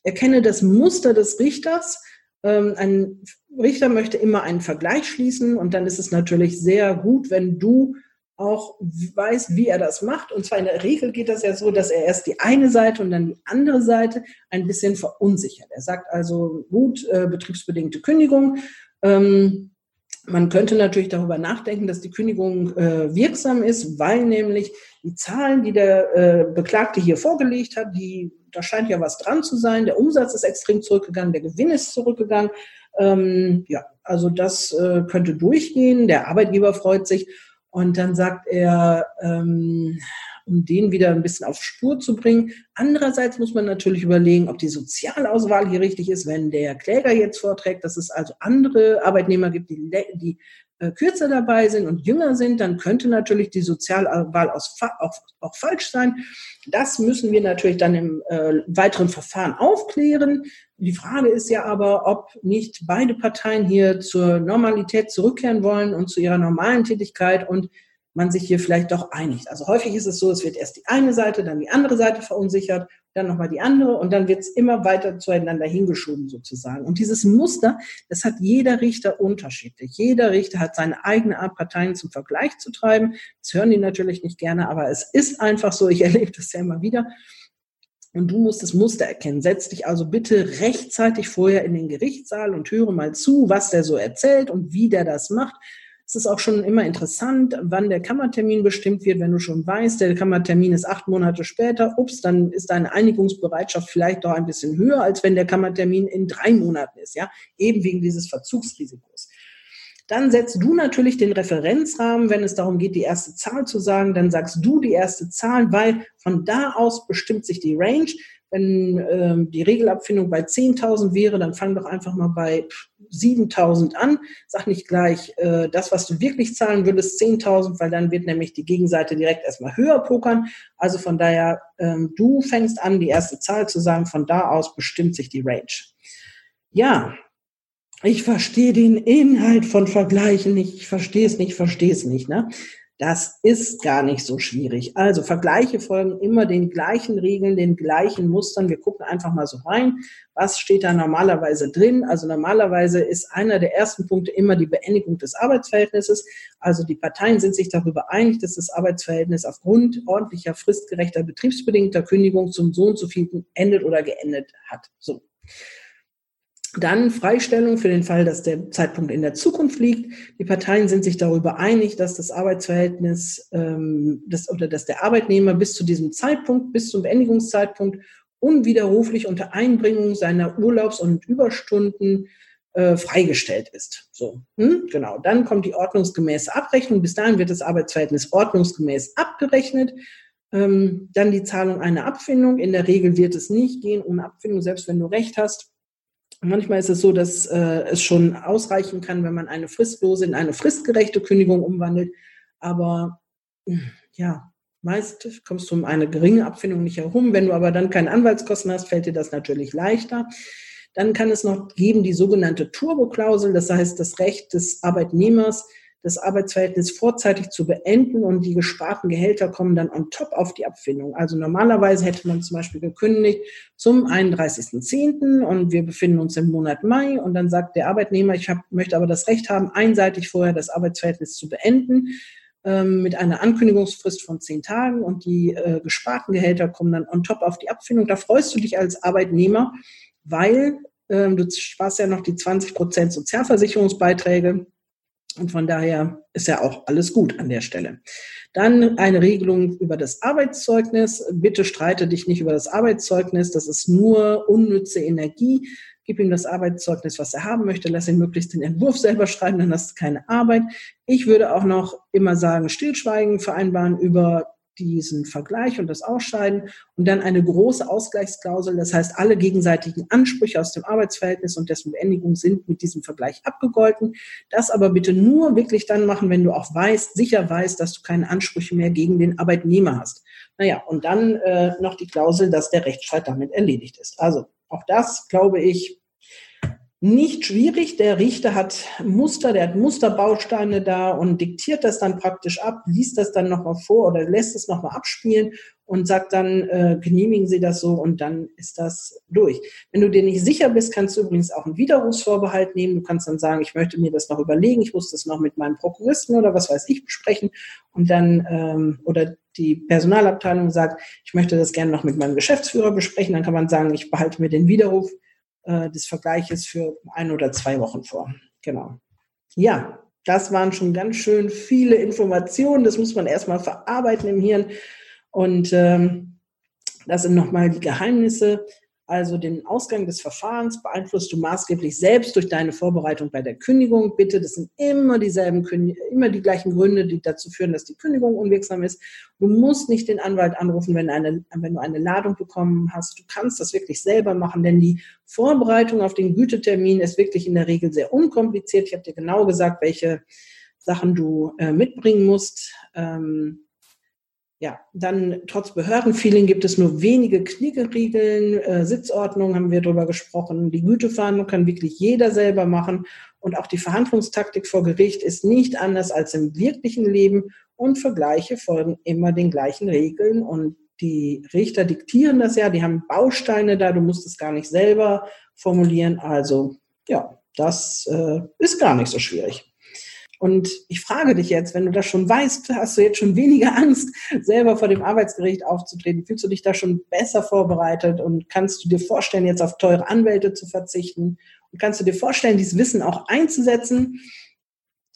Erkenne das Muster des Richters. Ähm, ein Richter möchte immer einen Vergleich schließen und dann ist es natürlich sehr gut, wenn du auch weißt, wie er das macht. Und zwar in der Regel geht das ja so, dass er erst die eine Seite und dann die andere Seite ein bisschen verunsichert. Er sagt also, gut, äh, betriebsbedingte Kündigung. Ähm, man könnte natürlich darüber nachdenken, dass die Kündigung äh, wirksam ist, weil nämlich die Zahlen, die der äh, Beklagte hier vorgelegt hat, die, da scheint ja was dran zu sein. Der Umsatz ist extrem zurückgegangen, der Gewinn ist zurückgegangen. Ähm, ja, also das äh, könnte durchgehen. Der Arbeitgeber freut sich. Und dann sagt er, ähm, um den wieder ein bisschen auf Spur zu bringen. Andererseits muss man natürlich überlegen, ob die Sozialauswahl hier richtig ist, wenn der Kläger jetzt vorträgt, dass es also andere Arbeitnehmer gibt, die, die äh, kürzer dabei sind und jünger sind, dann könnte natürlich die Sozialwahl auch, auch, falsch sein. Das müssen wir natürlich dann im äh, weiteren Verfahren aufklären. Die Frage ist ja aber, ob nicht beide Parteien hier zur Normalität zurückkehren wollen und zu ihrer normalen Tätigkeit und man sich hier vielleicht doch einigt. Also häufig ist es so, es wird erst die eine Seite, dann die andere Seite verunsichert, dann nochmal die andere und dann wird es immer weiter zueinander hingeschoben sozusagen. Und dieses Muster, das hat jeder Richter unterschiedlich. Jeder Richter hat seine eigene Art, Parteien zum Vergleich zu treiben. Das hören die natürlich nicht gerne, aber es ist einfach so, ich (laughs) erlebe das ja immer wieder. Und du musst das Muster erkennen. Setz dich also bitte rechtzeitig vorher in den Gerichtssaal und höre mal zu, was der so erzählt und wie der das macht. Es ist auch schon immer interessant, wann der Kammertermin bestimmt wird. Wenn du schon weißt, der Kammertermin ist acht Monate später, ups, dann ist deine Einigungsbereitschaft vielleicht doch ein bisschen höher, als wenn der Kammertermin in drei Monaten ist, ja, eben wegen dieses Verzugsrisikos. Dann setzt du natürlich den Referenzrahmen, wenn es darum geht, die erste Zahl zu sagen, dann sagst du die erste Zahl, weil von da aus bestimmt sich die Range. Wenn ähm, die Regelabfindung bei 10.000 wäre, dann fang doch einfach mal bei 7.000 an. Sag nicht gleich äh, das, was du wirklich zahlen würdest, 10.000, weil dann wird nämlich die Gegenseite direkt erstmal höher pokern. Also von daher, ähm, du fängst an, die erste Zahl zu sagen. Von da aus bestimmt sich die Range. Ja, ich verstehe den Inhalt von Vergleichen nicht. Ich verstehe es nicht, verstehe es nicht. Ne? Das ist gar nicht so schwierig. Also Vergleiche folgen immer den gleichen Regeln, den gleichen Mustern. Wir gucken einfach mal so rein. Was steht da normalerweise drin? Also normalerweise ist einer der ersten Punkte immer die Beendigung des Arbeitsverhältnisses. Also die Parteien sind sich darüber einig, dass das Arbeitsverhältnis aufgrund ordentlicher, fristgerechter, betriebsbedingter Kündigung zum so und so viel endet oder geendet hat. So. Dann Freistellung für den Fall, dass der Zeitpunkt in der Zukunft liegt. Die Parteien sind sich darüber einig, dass das Arbeitsverhältnis ähm, das, oder dass der Arbeitnehmer bis zu diesem Zeitpunkt, bis zum Beendigungszeitpunkt unwiderruflich unter Einbringung seiner Urlaubs- und Überstunden äh, freigestellt ist. So, hm? genau. Dann kommt die ordnungsgemäße Abrechnung. Bis dahin wird das Arbeitsverhältnis ordnungsgemäß abgerechnet. Ähm, dann die Zahlung einer Abfindung. In der Regel wird es nicht gehen ohne Abfindung, selbst wenn du recht hast. Manchmal ist es so, dass äh, es schon ausreichen kann, wenn man eine fristlose in eine fristgerechte Kündigung umwandelt. Aber ja, meist kommst du um eine geringe Abfindung nicht herum. Wenn du aber dann keine Anwaltskosten hast, fällt dir das natürlich leichter. Dann kann es noch geben die sogenannte Turbo-Klausel, das heißt das Recht des Arbeitnehmers, das Arbeitsverhältnis vorzeitig zu beenden und die gesparten Gehälter kommen dann on top auf die Abfindung. Also normalerweise hätte man zum Beispiel gekündigt zum 31.10. und wir befinden uns im Monat Mai und dann sagt der Arbeitnehmer, ich hab, möchte aber das Recht haben, einseitig vorher das Arbeitsverhältnis zu beenden ähm, mit einer Ankündigungsfrist von zehn Tagen und die äh, gesparten Gehälter kommen dann on top auf die Abfindung. Da freust du dich als Arbeitnehmer, weil ähm, du sparst ja noch die 20 Prozent Sozialversicherungsbeiträge und von daher ist ja auch alles gut an der Stelle. Dann eine Regelung über das Arbeitszeugnis. Bitte streite dich nicht über das Arbeitszeugnis. Das ist nur unnütze Energie. Gib ihm das Arbeitszeugnis, was er haben möchte. Lass ihn möglichst den Entwurf selber schreiben, dann hast du keine Arbeit. Ich würde auch noch immer sagen, Stillschweigen vereinbaren über diesen Vergleich und das Ausscheiden und dann eine große Ausgleichsklausel. Das heißt, alle gegenseitigen Ansprüche aus dem Arbeitsverhältnis und dessen Beendigung sind mit diesem Vergleich abgegolten. Das aber bitte nur wirklich dann machen, wenn du auch weißt, sicher weißt, dass du keine Ansprüche mehr gegen den Arbeitnehmer hast. Naja, und dann äh, noch die Klausel, dass der Rechtsstreit damit erledigt ist. Also auch das, glaube ich, nicht schwierig. Der Richter hat Muster, der hat Musterbausteine da und diktiert das dann praktisch ab, liest das dann nochmal vor oder lässt es nochmal abspielen und sagt dann, äh, genehmigen Sie das so und dann ist das durch. Wenn du dir nicht sicher bist, kannst du übrigens auch einen Widerrufsvorbehalt nehmen. Du kannst dann sagen, ich möchte mir das noch überlegen, ich muss das noch mit meinem Prokuristen oder was weiß ich besprechen und dann, ähm, oder die Personalabteilung sagt, ich möchte das gerne noch mit meinem Geschäftsführer besprechen, dann kann man sagen, ich behalte mir den Widerruf äh, des Vergleiches für ein oder zwei Wochen vor. Genau. Ja, das waren schon ganz schön viele Informationen. Das muss man erstmal verarbeiten im Hirn. Und ähm, das sind nochmal die Geheimnisse. Also den Ausgang des Verfahrens beeinflusst du maßgeblich selbst durch deine Vorbereitung bei der Kündigung. Bitte, das sind immer dieselben, immer die gleichen Gründe, die dazu führen, dass die Kündigung unwirksam ist. Du musst nicht den Anwalt anrufen, wenn, eine, wenn du eine Ladung bekommen hast. Du kannst das wirklich selber machen, denn die Vorbereitung auf den Gütetermin ist wirklich in der Regel sehr unkompliziert. Ich habe dir genau gesagt, welche Sachen du äh, mitbringen musst. Ähm, ja, dann trotz Behördenfeeling gibt es nur wenige Knickeregeln. Äh, Sitzordnung haben wir darüber gesprochen. Die Güteverhandlung kann wirklich jeder selber machen. Und auch die Verhandlungstaktik vor Gericht ist nicht anders als im wirklichen Leben. Und Vergleiche folgen immer den gleichen Regeln. Und die Richter diktieren das ja. Die haben Bausteine da. Du musst es gar nicht selber formulieren. Also, ja, das äh, ist gar nicht so schwierig. Und ich frage dich jetzt, wenn du das schon weißt, hast du jetzt schon weniger Angst, selber vor dem Arbeitsgericht aufzutreten? Fühlst du dich da schon besser vorbereitet und kannst du dir vorstellen, jetzt auf teure Anwälte zu verzichten? Und kannst du dir vorstellen, dieses Wissen auch einzusetzen?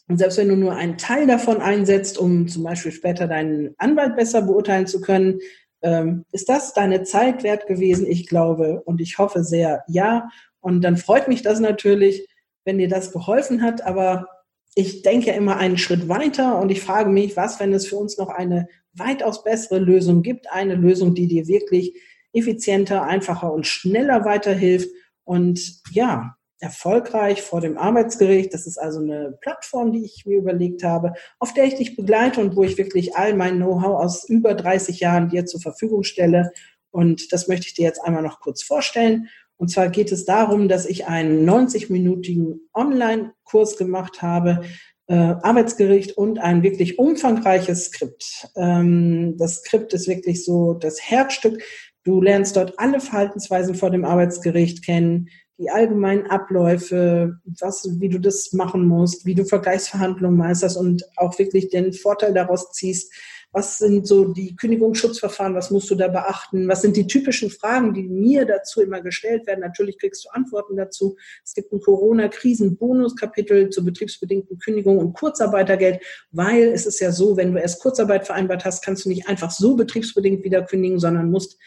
Und selbst wenn du nur einen Teil davon einsetzt, um zum Beispiel später deinen Anwalt besser beurteilen zu können, ähm, ist das deine Zeit wert gewesen? Ich glaube und ich hoffe sehr, ja. Und dann freut mich das natürlich, wenn dir das geholfen hat. Aber ich denke immer einen Schritt weiter und ich frage mich, was, wenn es für uns noch eine weitaus bessere Lösung gibt, eine Lösung, die dir wirklich effizienter, einfacher und schneller weiterhilft und ja, erfolgreich vor dem Arbeitsgericht. Das ist also eine Plattform, die ich mir überlegt habe, auf der ich dich begleite und wo ich wirklich all mein Know-how aus über 30 Jahren dir zur Verfügung stelle. Und das möchte ich dir jetzt einmal noch kurz vorstellen. Und zwar geht es darum, dass ich einen 90-minütigen Online-Kurs gemacht habe, äh, Arbeitsgericht und ein wirklich umfangreiches Skript. Ähm, das Skript ist wirklich so das Herzstück. Du lernst dort alle Verhaltensweisen vor dem Arbeitsgericht kennen, die allgemeinen Abläufe, was, wie du das machen musst, wie du Vergleichsverhandlungen meisterst und auch wirklich den Vorteil daraus ziehst, was sind so die Kündigungsschutzverfahren? Was musst du da beachten? Was sind die typischen Fragen, die mir dazu immer gestellt werden? Natürlich kriegst du Antworten dazu. Es gibt ein Corona-Krisen-Bonuskapitel zur betriebsbedingten Kündigung und Kurzarbeitergeld, weil es ist ja so, wenn du erst Kurzarbeit vereinbart hast, kannst du nicht einfach so betriebsbedingt wieder kündigen, sondern musst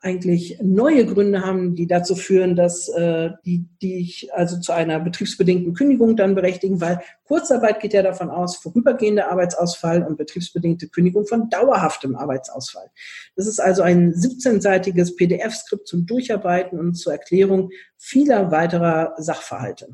eigentlich neue Gründe haben, die dazu führen, dass äh, die, die ich also zu einer betriebsbedingten Kündigung dann berechtigen, weil Kurzarbeit geht ja davon aus, vorübergehender Arbeitsausfall und betriebsbedingte Kündigung von dauerhaftem Arbeitsausfall. Das ist also ein 17-seitiges PDF-Skript zum Durcharbeiten und zur Erklärung vieler weiterer Sachverhalte.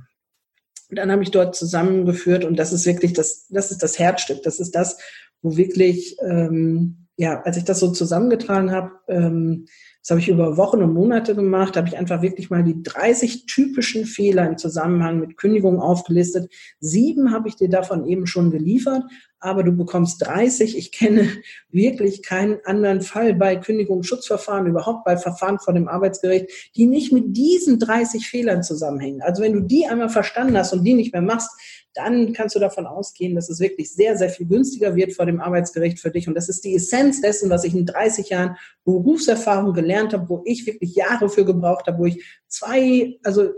Und dann habe ich dort zusammengeführt und das ist wirklich das, das ist das Herzstück. Das ist das, wo wirklich, ähm, ja, als ich das so zusammengetragen habe, ähm, das habe ich über Wochen und Monate gemacht, habe ich einfach wirklich mal die 30 typischen Fehler im Zusammenhang mit Kündigung aufgelistet. Sieben habe ich dir davon eben schon geliefert, aber du bekommst 30. Ich kenne (laughs) wirklich keinen anderen Fall bei Kündigungsschutzverfahren, überhaupt bei Verfahren vor dem Arbeitsgericht, die nicht mit diesen 30 Fehlern zusammenhängen. Also wenn du die einmal verstanden hast und die nicht mehr machst, dann kannst du davon ausgehen, dass es wirklich sehr, sehr viel günstiger wird vor dem Arbeitsgericht für dich. Und das ist die Essenz dessen, was ich in 30 Jahren Berufserfahrung gelernt habe, wo ich wirklich Jahre für gebraucht habe, wo ich zwei, also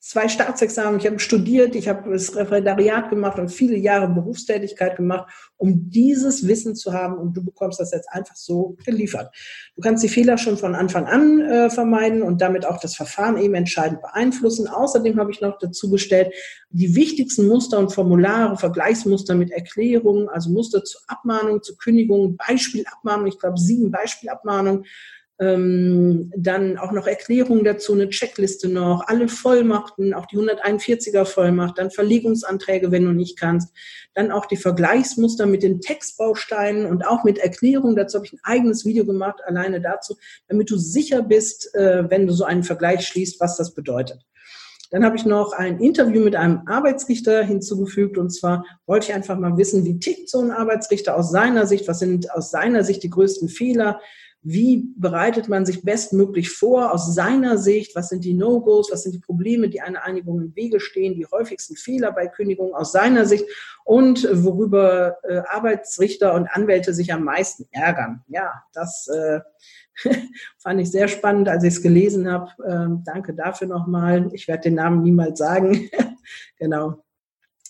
zwei Staatsexamen, ich habe studiert, ich habe das Referendariat gemacht und viele Jahre Berufstätigkeit gemacht, um dieses Wissen zu haben und du bekommst das jetzt einfach so geliefert. Du kannst die Fehler schon von Anfang an äh, vermeiden und damit auch das Verfahren eben entscheidend beeinflussen. Außerdem habe ich noch dazu gestellt, die wichtigsten Muster und Formulare, Vergleichsmuster mit Erklärungen, also Muster zur Abmahnung, zur Kündigung, Beispielabmahnung, ich glaube sieben Beispielabmahnungen, ähm, dann auch noch Erklärungen dazu, eine Checkliste noch, alle Vollmachten, auch die 141er Vollmacht, dann Verlegungsanträge, wenn du nicht kannst, dann auch die Vergleichsmuster mit den Textbausteinen und auch mit Erklärungen. Dazu habe ich ein eigenes Video gemacht, alleine dazu, damit du sicher bist, äh, wenn du so einen Vergleich schließt, was das bedeutet. Dann habe ich noch ein Interview mit einem Arbeitsrichter hinzugefügt. Und zwar wollte ich einfach mal wissen, wie tickt so ein Arbeitsrichter aus seiner Sicht? Was sind aus seiner Sicht die größten Fehler? Wie bereitet man sich bestmöglich vor aus seiner Sicht? Was sind die No-Gos? Was sind die Probleme, die einer Einigung im Wege stehen? Die häufigsten Fehler bei Kündigungen aus seiner Sicht? Und worüber äh, Arbeitsrichter und Anwälte sich am meisten ärgern? Ja, das äh, (laughs) fand ich sehr spannend, als ich es gelesen habe. Ähm, danke dafür nochmal. Ich werde den Namen niemals sagen. (laughs) genau.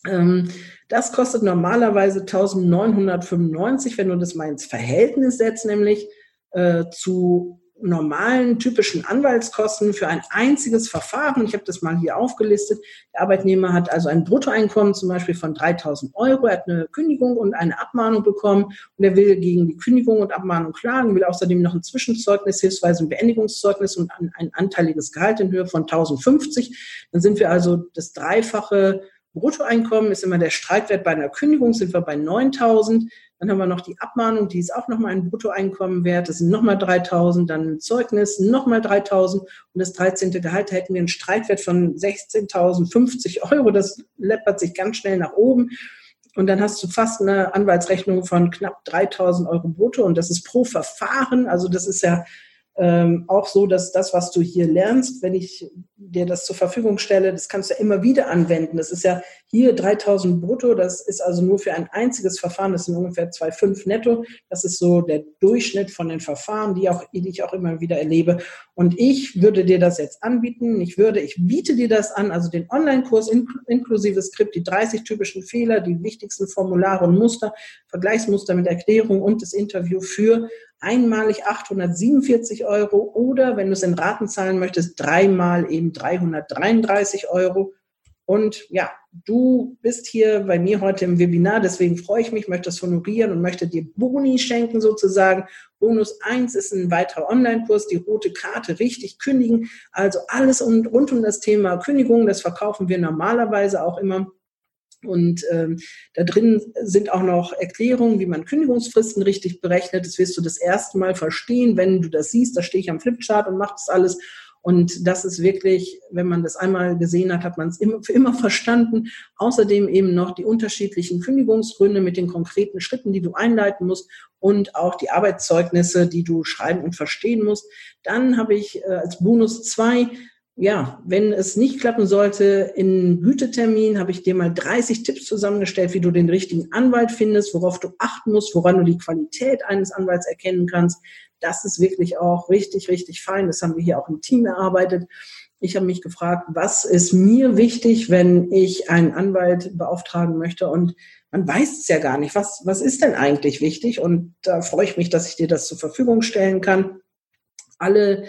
Ähm, das kostet normalerweise 1995, wenn du das mal ins Verhältnis setzt, nämlich äh, zu normalen, typischen Anwaltskosten für ein einziges Verfahren. Ich habe das mal hier aufgelistet. Der Arbeitnehmer hat also ein Bruttoeinkommen zum Beispiel von 3000 Euro. Er hat eine Kündigung und eine Abmahnung bekommen und er will gegen die Kündigung und Abmahnung klagen, will außerdem noch ein Zwischenzeugnis, hilfsweise ein Beendigungszeugnis und ein anteiliges Gehalt in Höhe von 1050. Dann sind wir also das Dreifache Bruttoeinkommen ist immer der Streitwert bei einer Kündigung, sind wir bei 9000. Dann haben wir noch die Abmahnung, die ist auch nochmal ein Bruttoeinkommen wert. Das sind nochmal 3000, dann ein Zeugnis, nochmal 3000 und das 13. Gehalt hätten wir einen Streitwert von 16.050 Euro. Das läppert sich ganz schnell nach oben. Und dann hast du fast eine Anwaltsrechnung von knapp 3000 Euro brutto und das ist pro Verfahren. Also das ist ja ähm, auch so, dass das, was du hier lernst, wenn ich dir das zur Verfügung stelle, das kannst du immer wieder anwenden. Das ist ja hier 3000 brutto, das ist also nur für ein einziges Verfahren, das sind ungefähr 2,5 netto. Das ist so der Durchschnitt von den Verfahren, die, auch, die ich auch immer wieder erlebe. Und ich würde dir das jetzt anbieten. Ich würde, ich biete dir das an, also den Online-Kurs inklusive Skript, die 30 typischen Fehler, die wichtigsten Formulare und Muster, Vergleichsmuster mit Erklärung und das Interview für einmalig 847 Euro oder wenn du es in Raten zahlen möchtest, dreimal eben 333 Euro. Und ja, du bist hier bei mir heute im Webinar, deswegen freue ich mich, möchte das honorieren und möchte dir Boni schenken sozusagen. Bonus 1 ist ein weiterer Online-Kurs, die rote Karte richtig kündigen. Also alles rund um das Thema Kündigung, das verkaufen wir normalerweise auch immer und ähm, da drin sind auch noch Erklärungen, wie man Kündigungsfristen richtig berechnet. Das wirst du das erste Mal verstehen, wenn du das siehst. Da stehe ich am Flipchart und mache das alles. Und das ist wirklich, wenn man das einmal gesehen hat, hat man es immer, für immer verstanden. Außerdem eben noch die unterschiedlichen Kündigungsgründe mit den konkreten Schritten, die du einleiten musst und auch die Arbeitszeugnisse, die du schreiben und verstehen musst. Dann habe ich äh, als Bonus zwei ja, wenn es nicht klappen sollte, in Gütetermin habe ich dir mal 30 Tipps zusammengestellt, wie du den richtigen Anwalt findest, worauf du achten musst, woran du die Qualität eines Anwalts erkennen kannst. Das ist wirklich auch richtig, richtig fein. Das haben wir hier auch im Team erarbeitet. Ich habe mich gefragt, was ist mir wichtig, wenn ich einen Anwalt beauftragen möchte? Und man weiß es ja gar nicht. Was, was ist denn eigentlich wichtig? Und da freue ich mich, dass ich dir das zur Verfügung stellen kann. alle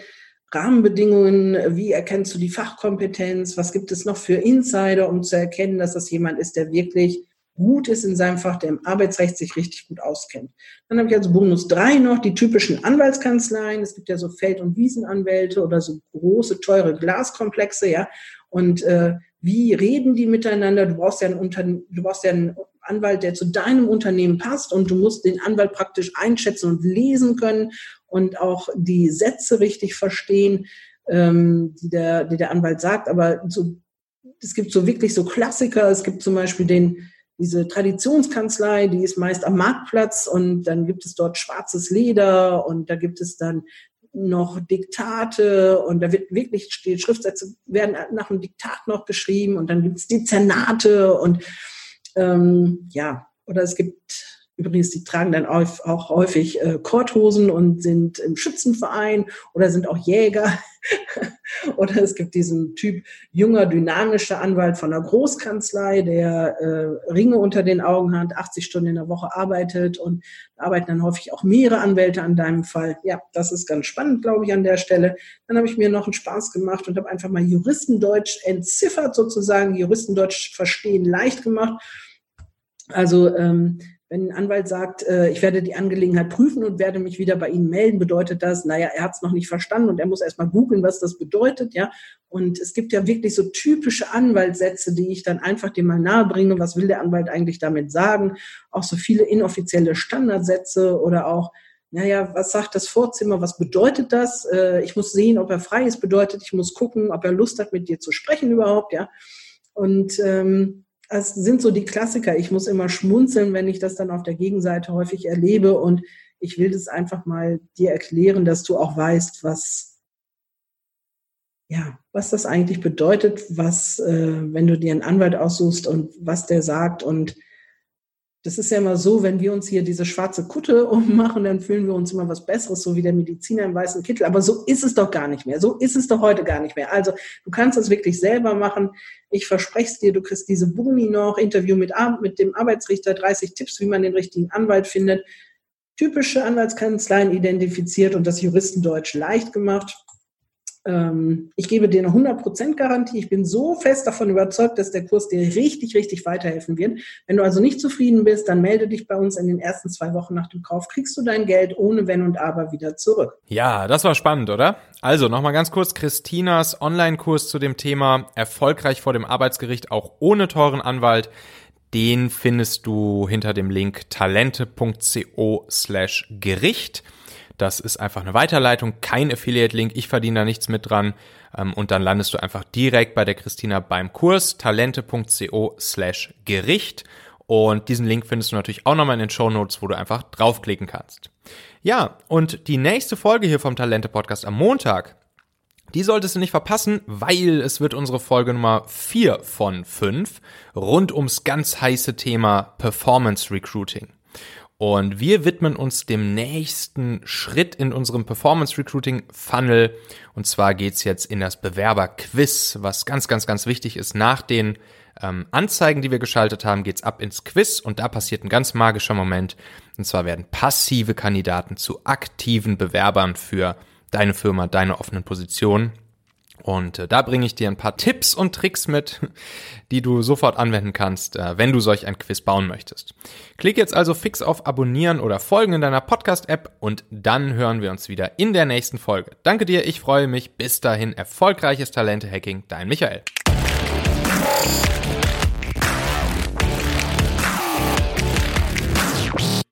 Rahmenbedingungen, wie erkennst du die Fachkompetenz, was gibt es noch für Insider, um zu erkennen, dass das jemand ist, der wirklich gut ist in seinem Fach, der im Arbeitsrecht sich richtig gut auskennt. Dann habe ich also Bonus 3 noch, die typischen Anwaltskanzleien. Es gibt ja so Feld- und Wiesenanwälte oder so große, teure Glaskomplexe, ja. Und äh, wie reden die miteinander? Du brauchst ja einen, Unter du brauchst ja einen Anwalt, der zu deinem Unternehmen passt und du musst den Anwalt praktisch einschätzen und lesen können und auch die Sätze richtig verstehen, ähm, die, der, die der Anwalt sagt. Aber so, es gibt so wirklich so Klassiker. Es gibt zum Beispiel den, diese Traditionskanzlei, die ist meist am Marktplatz und dann gibt es dort schwarzes Leder und da gibt es dann noch Diktate und da wird wirklich, die Schriftsätze werden nach einem Diktat noch geschrieben und dann gibt es Dezernate und ähm, ja, oder es gibt Übrigens, die tragen dann auch häufig äh, Korthosen und sind im Schützenverein oder sind auch Jäger. (laughs) oder es gibt diesen Typ junger, dynamischer Anwalt von einer Großkanzlei, der äh, Ringe unter den Augen hat, 80 Stunden in der Woche arbeitet und arbeiten dann häufig auch mehrere Anwälte an deinem Fall. Ja, das ist ganz spannend, glaube ich, an der Stelle. Dann habe ich mir noch einen Spaß gemacht und habe einfach mal Juristendeutsch entziffert, sozusagen Juristendeutsch verstehen leicht gemacht. Also ähm, wenn ein Anwalt sagt, äh, ich werde die Angelegenheit prüfen und werde mich wieder bei Ihnen melden, bedeutet das, naja, er hat es noch nicht verstanden und er muss erstmal googeln, was das bedeutet, ja. Und es gibt ja wirklich so typische Anwaltssätze, die ich dann einfach dem mal nahebringe. Was will der Anwalt eigentlich damit sagen? Auch so viele inoffizielle Standardsätze oder auch, naja, was sagt das Vorzimmer? Was bedeutet das? Äh, ich muss sehen, ob er frei ist, bedeutet, ich muss gucken, ob er Lust hat, mit dir zu sprechen überhaupt, ja. Und ähm, es sind so die Klassiker. Ich muss immer schmunzeln, wenn ich das dann auf der Gegenseite häufig erlebe und ich will das einfach mal dir erklären, dass du auch weißt, was, ja, was das eigentlich bedeutet, was, äh, wenn du dir einen Anwalt aussuchst und was der sagt und das ist ja immer so, wenn wir uns hier diese schwarze Kutte (laughs) ummachen, dann fühlen wir uns immer was Besseres, so wie der Mediziner im weißen Kittel. Aber so ist es doch gar nicht mehr. So ist es doch heute gar nicht mehr. Also du kannst das wirklich selber machen. Ich verspreche es dir, du kriegst diese Boni noch, Interview mit, mit dem Arbeitsrichter, 30 Tipps, wie man den richtigen Anwalt findet, typische Anwaltskanzleien identifiziert und das Juristendeutsch leicht gemacht. Ähm, ich gebe dir eine 100% Garantie. Ich bin so fest davon überzeugt, dass der Kurs dir richtig, richtig weiterhelfen wird. Wenn du also nicht zufrieden bist, dann melde dich bei uns in den ersten zwei Wochen nach dem Kauf. Kriegst du dein Geld ohne Wenn und Aber wieder zurück. Ja, das war spannend, oder? Also nochmal ganz kurz Christinas Online-Kurs zu dem Thema erfolgreich vor dem Arbeitsgericht, auch ohne teuren Anwalt. Den findest du hinter dem Link talente.co slash Gericht. Das ist einfach eine Weiterleitung, kein Affiliate-Link. Ich verdiene da nichts mit dran. Ähm, und dann landest du einfach direkt bei der Christina beim Kurs talente.co slash Gericht. Und diesen Link findest du natürlich auch nochmal in den Show Notes, wo du einfach draufklicken kannst. Ja, und die nächste Folge hier vom Talente Podcast am Montag, die solltest du nicht verpassen, weil es wird unsere Folge Nummer 4 von 5 rund ums ganz heiße Thema Performance Recruiting. Und wir widmen uns dem nächsten Schritt in unserem Performance Recruiting Funnel. Und zwar geht's jetzt in das Bewerber-Quiz, was ganz, ganz, ganz wichtig ist. Nach den ähm, Anzeigen, die wir geschaltet haben, geht's ab ins Quiz und da passiert ein ganz magischer Moment. Und zwar werden passive Kandidaten zu aktiven Bewerbern für deine Firma, deine offenen Positionen. Und äh, da bringe ich dir ein paar Tipps und Tricks mit, die du sofort anwenden kannst, äh, wenn du solch ein Quiz bauen möchtest. Klick jetzt also fix auf Abonnieren oder Folgen in deiner Podcast-App und dann hören wir uns wieder in der nächsten Folge. Danke dir, ich freue mich. Bis dahin, erfolgreiches Talente-Hacking, dein Michael.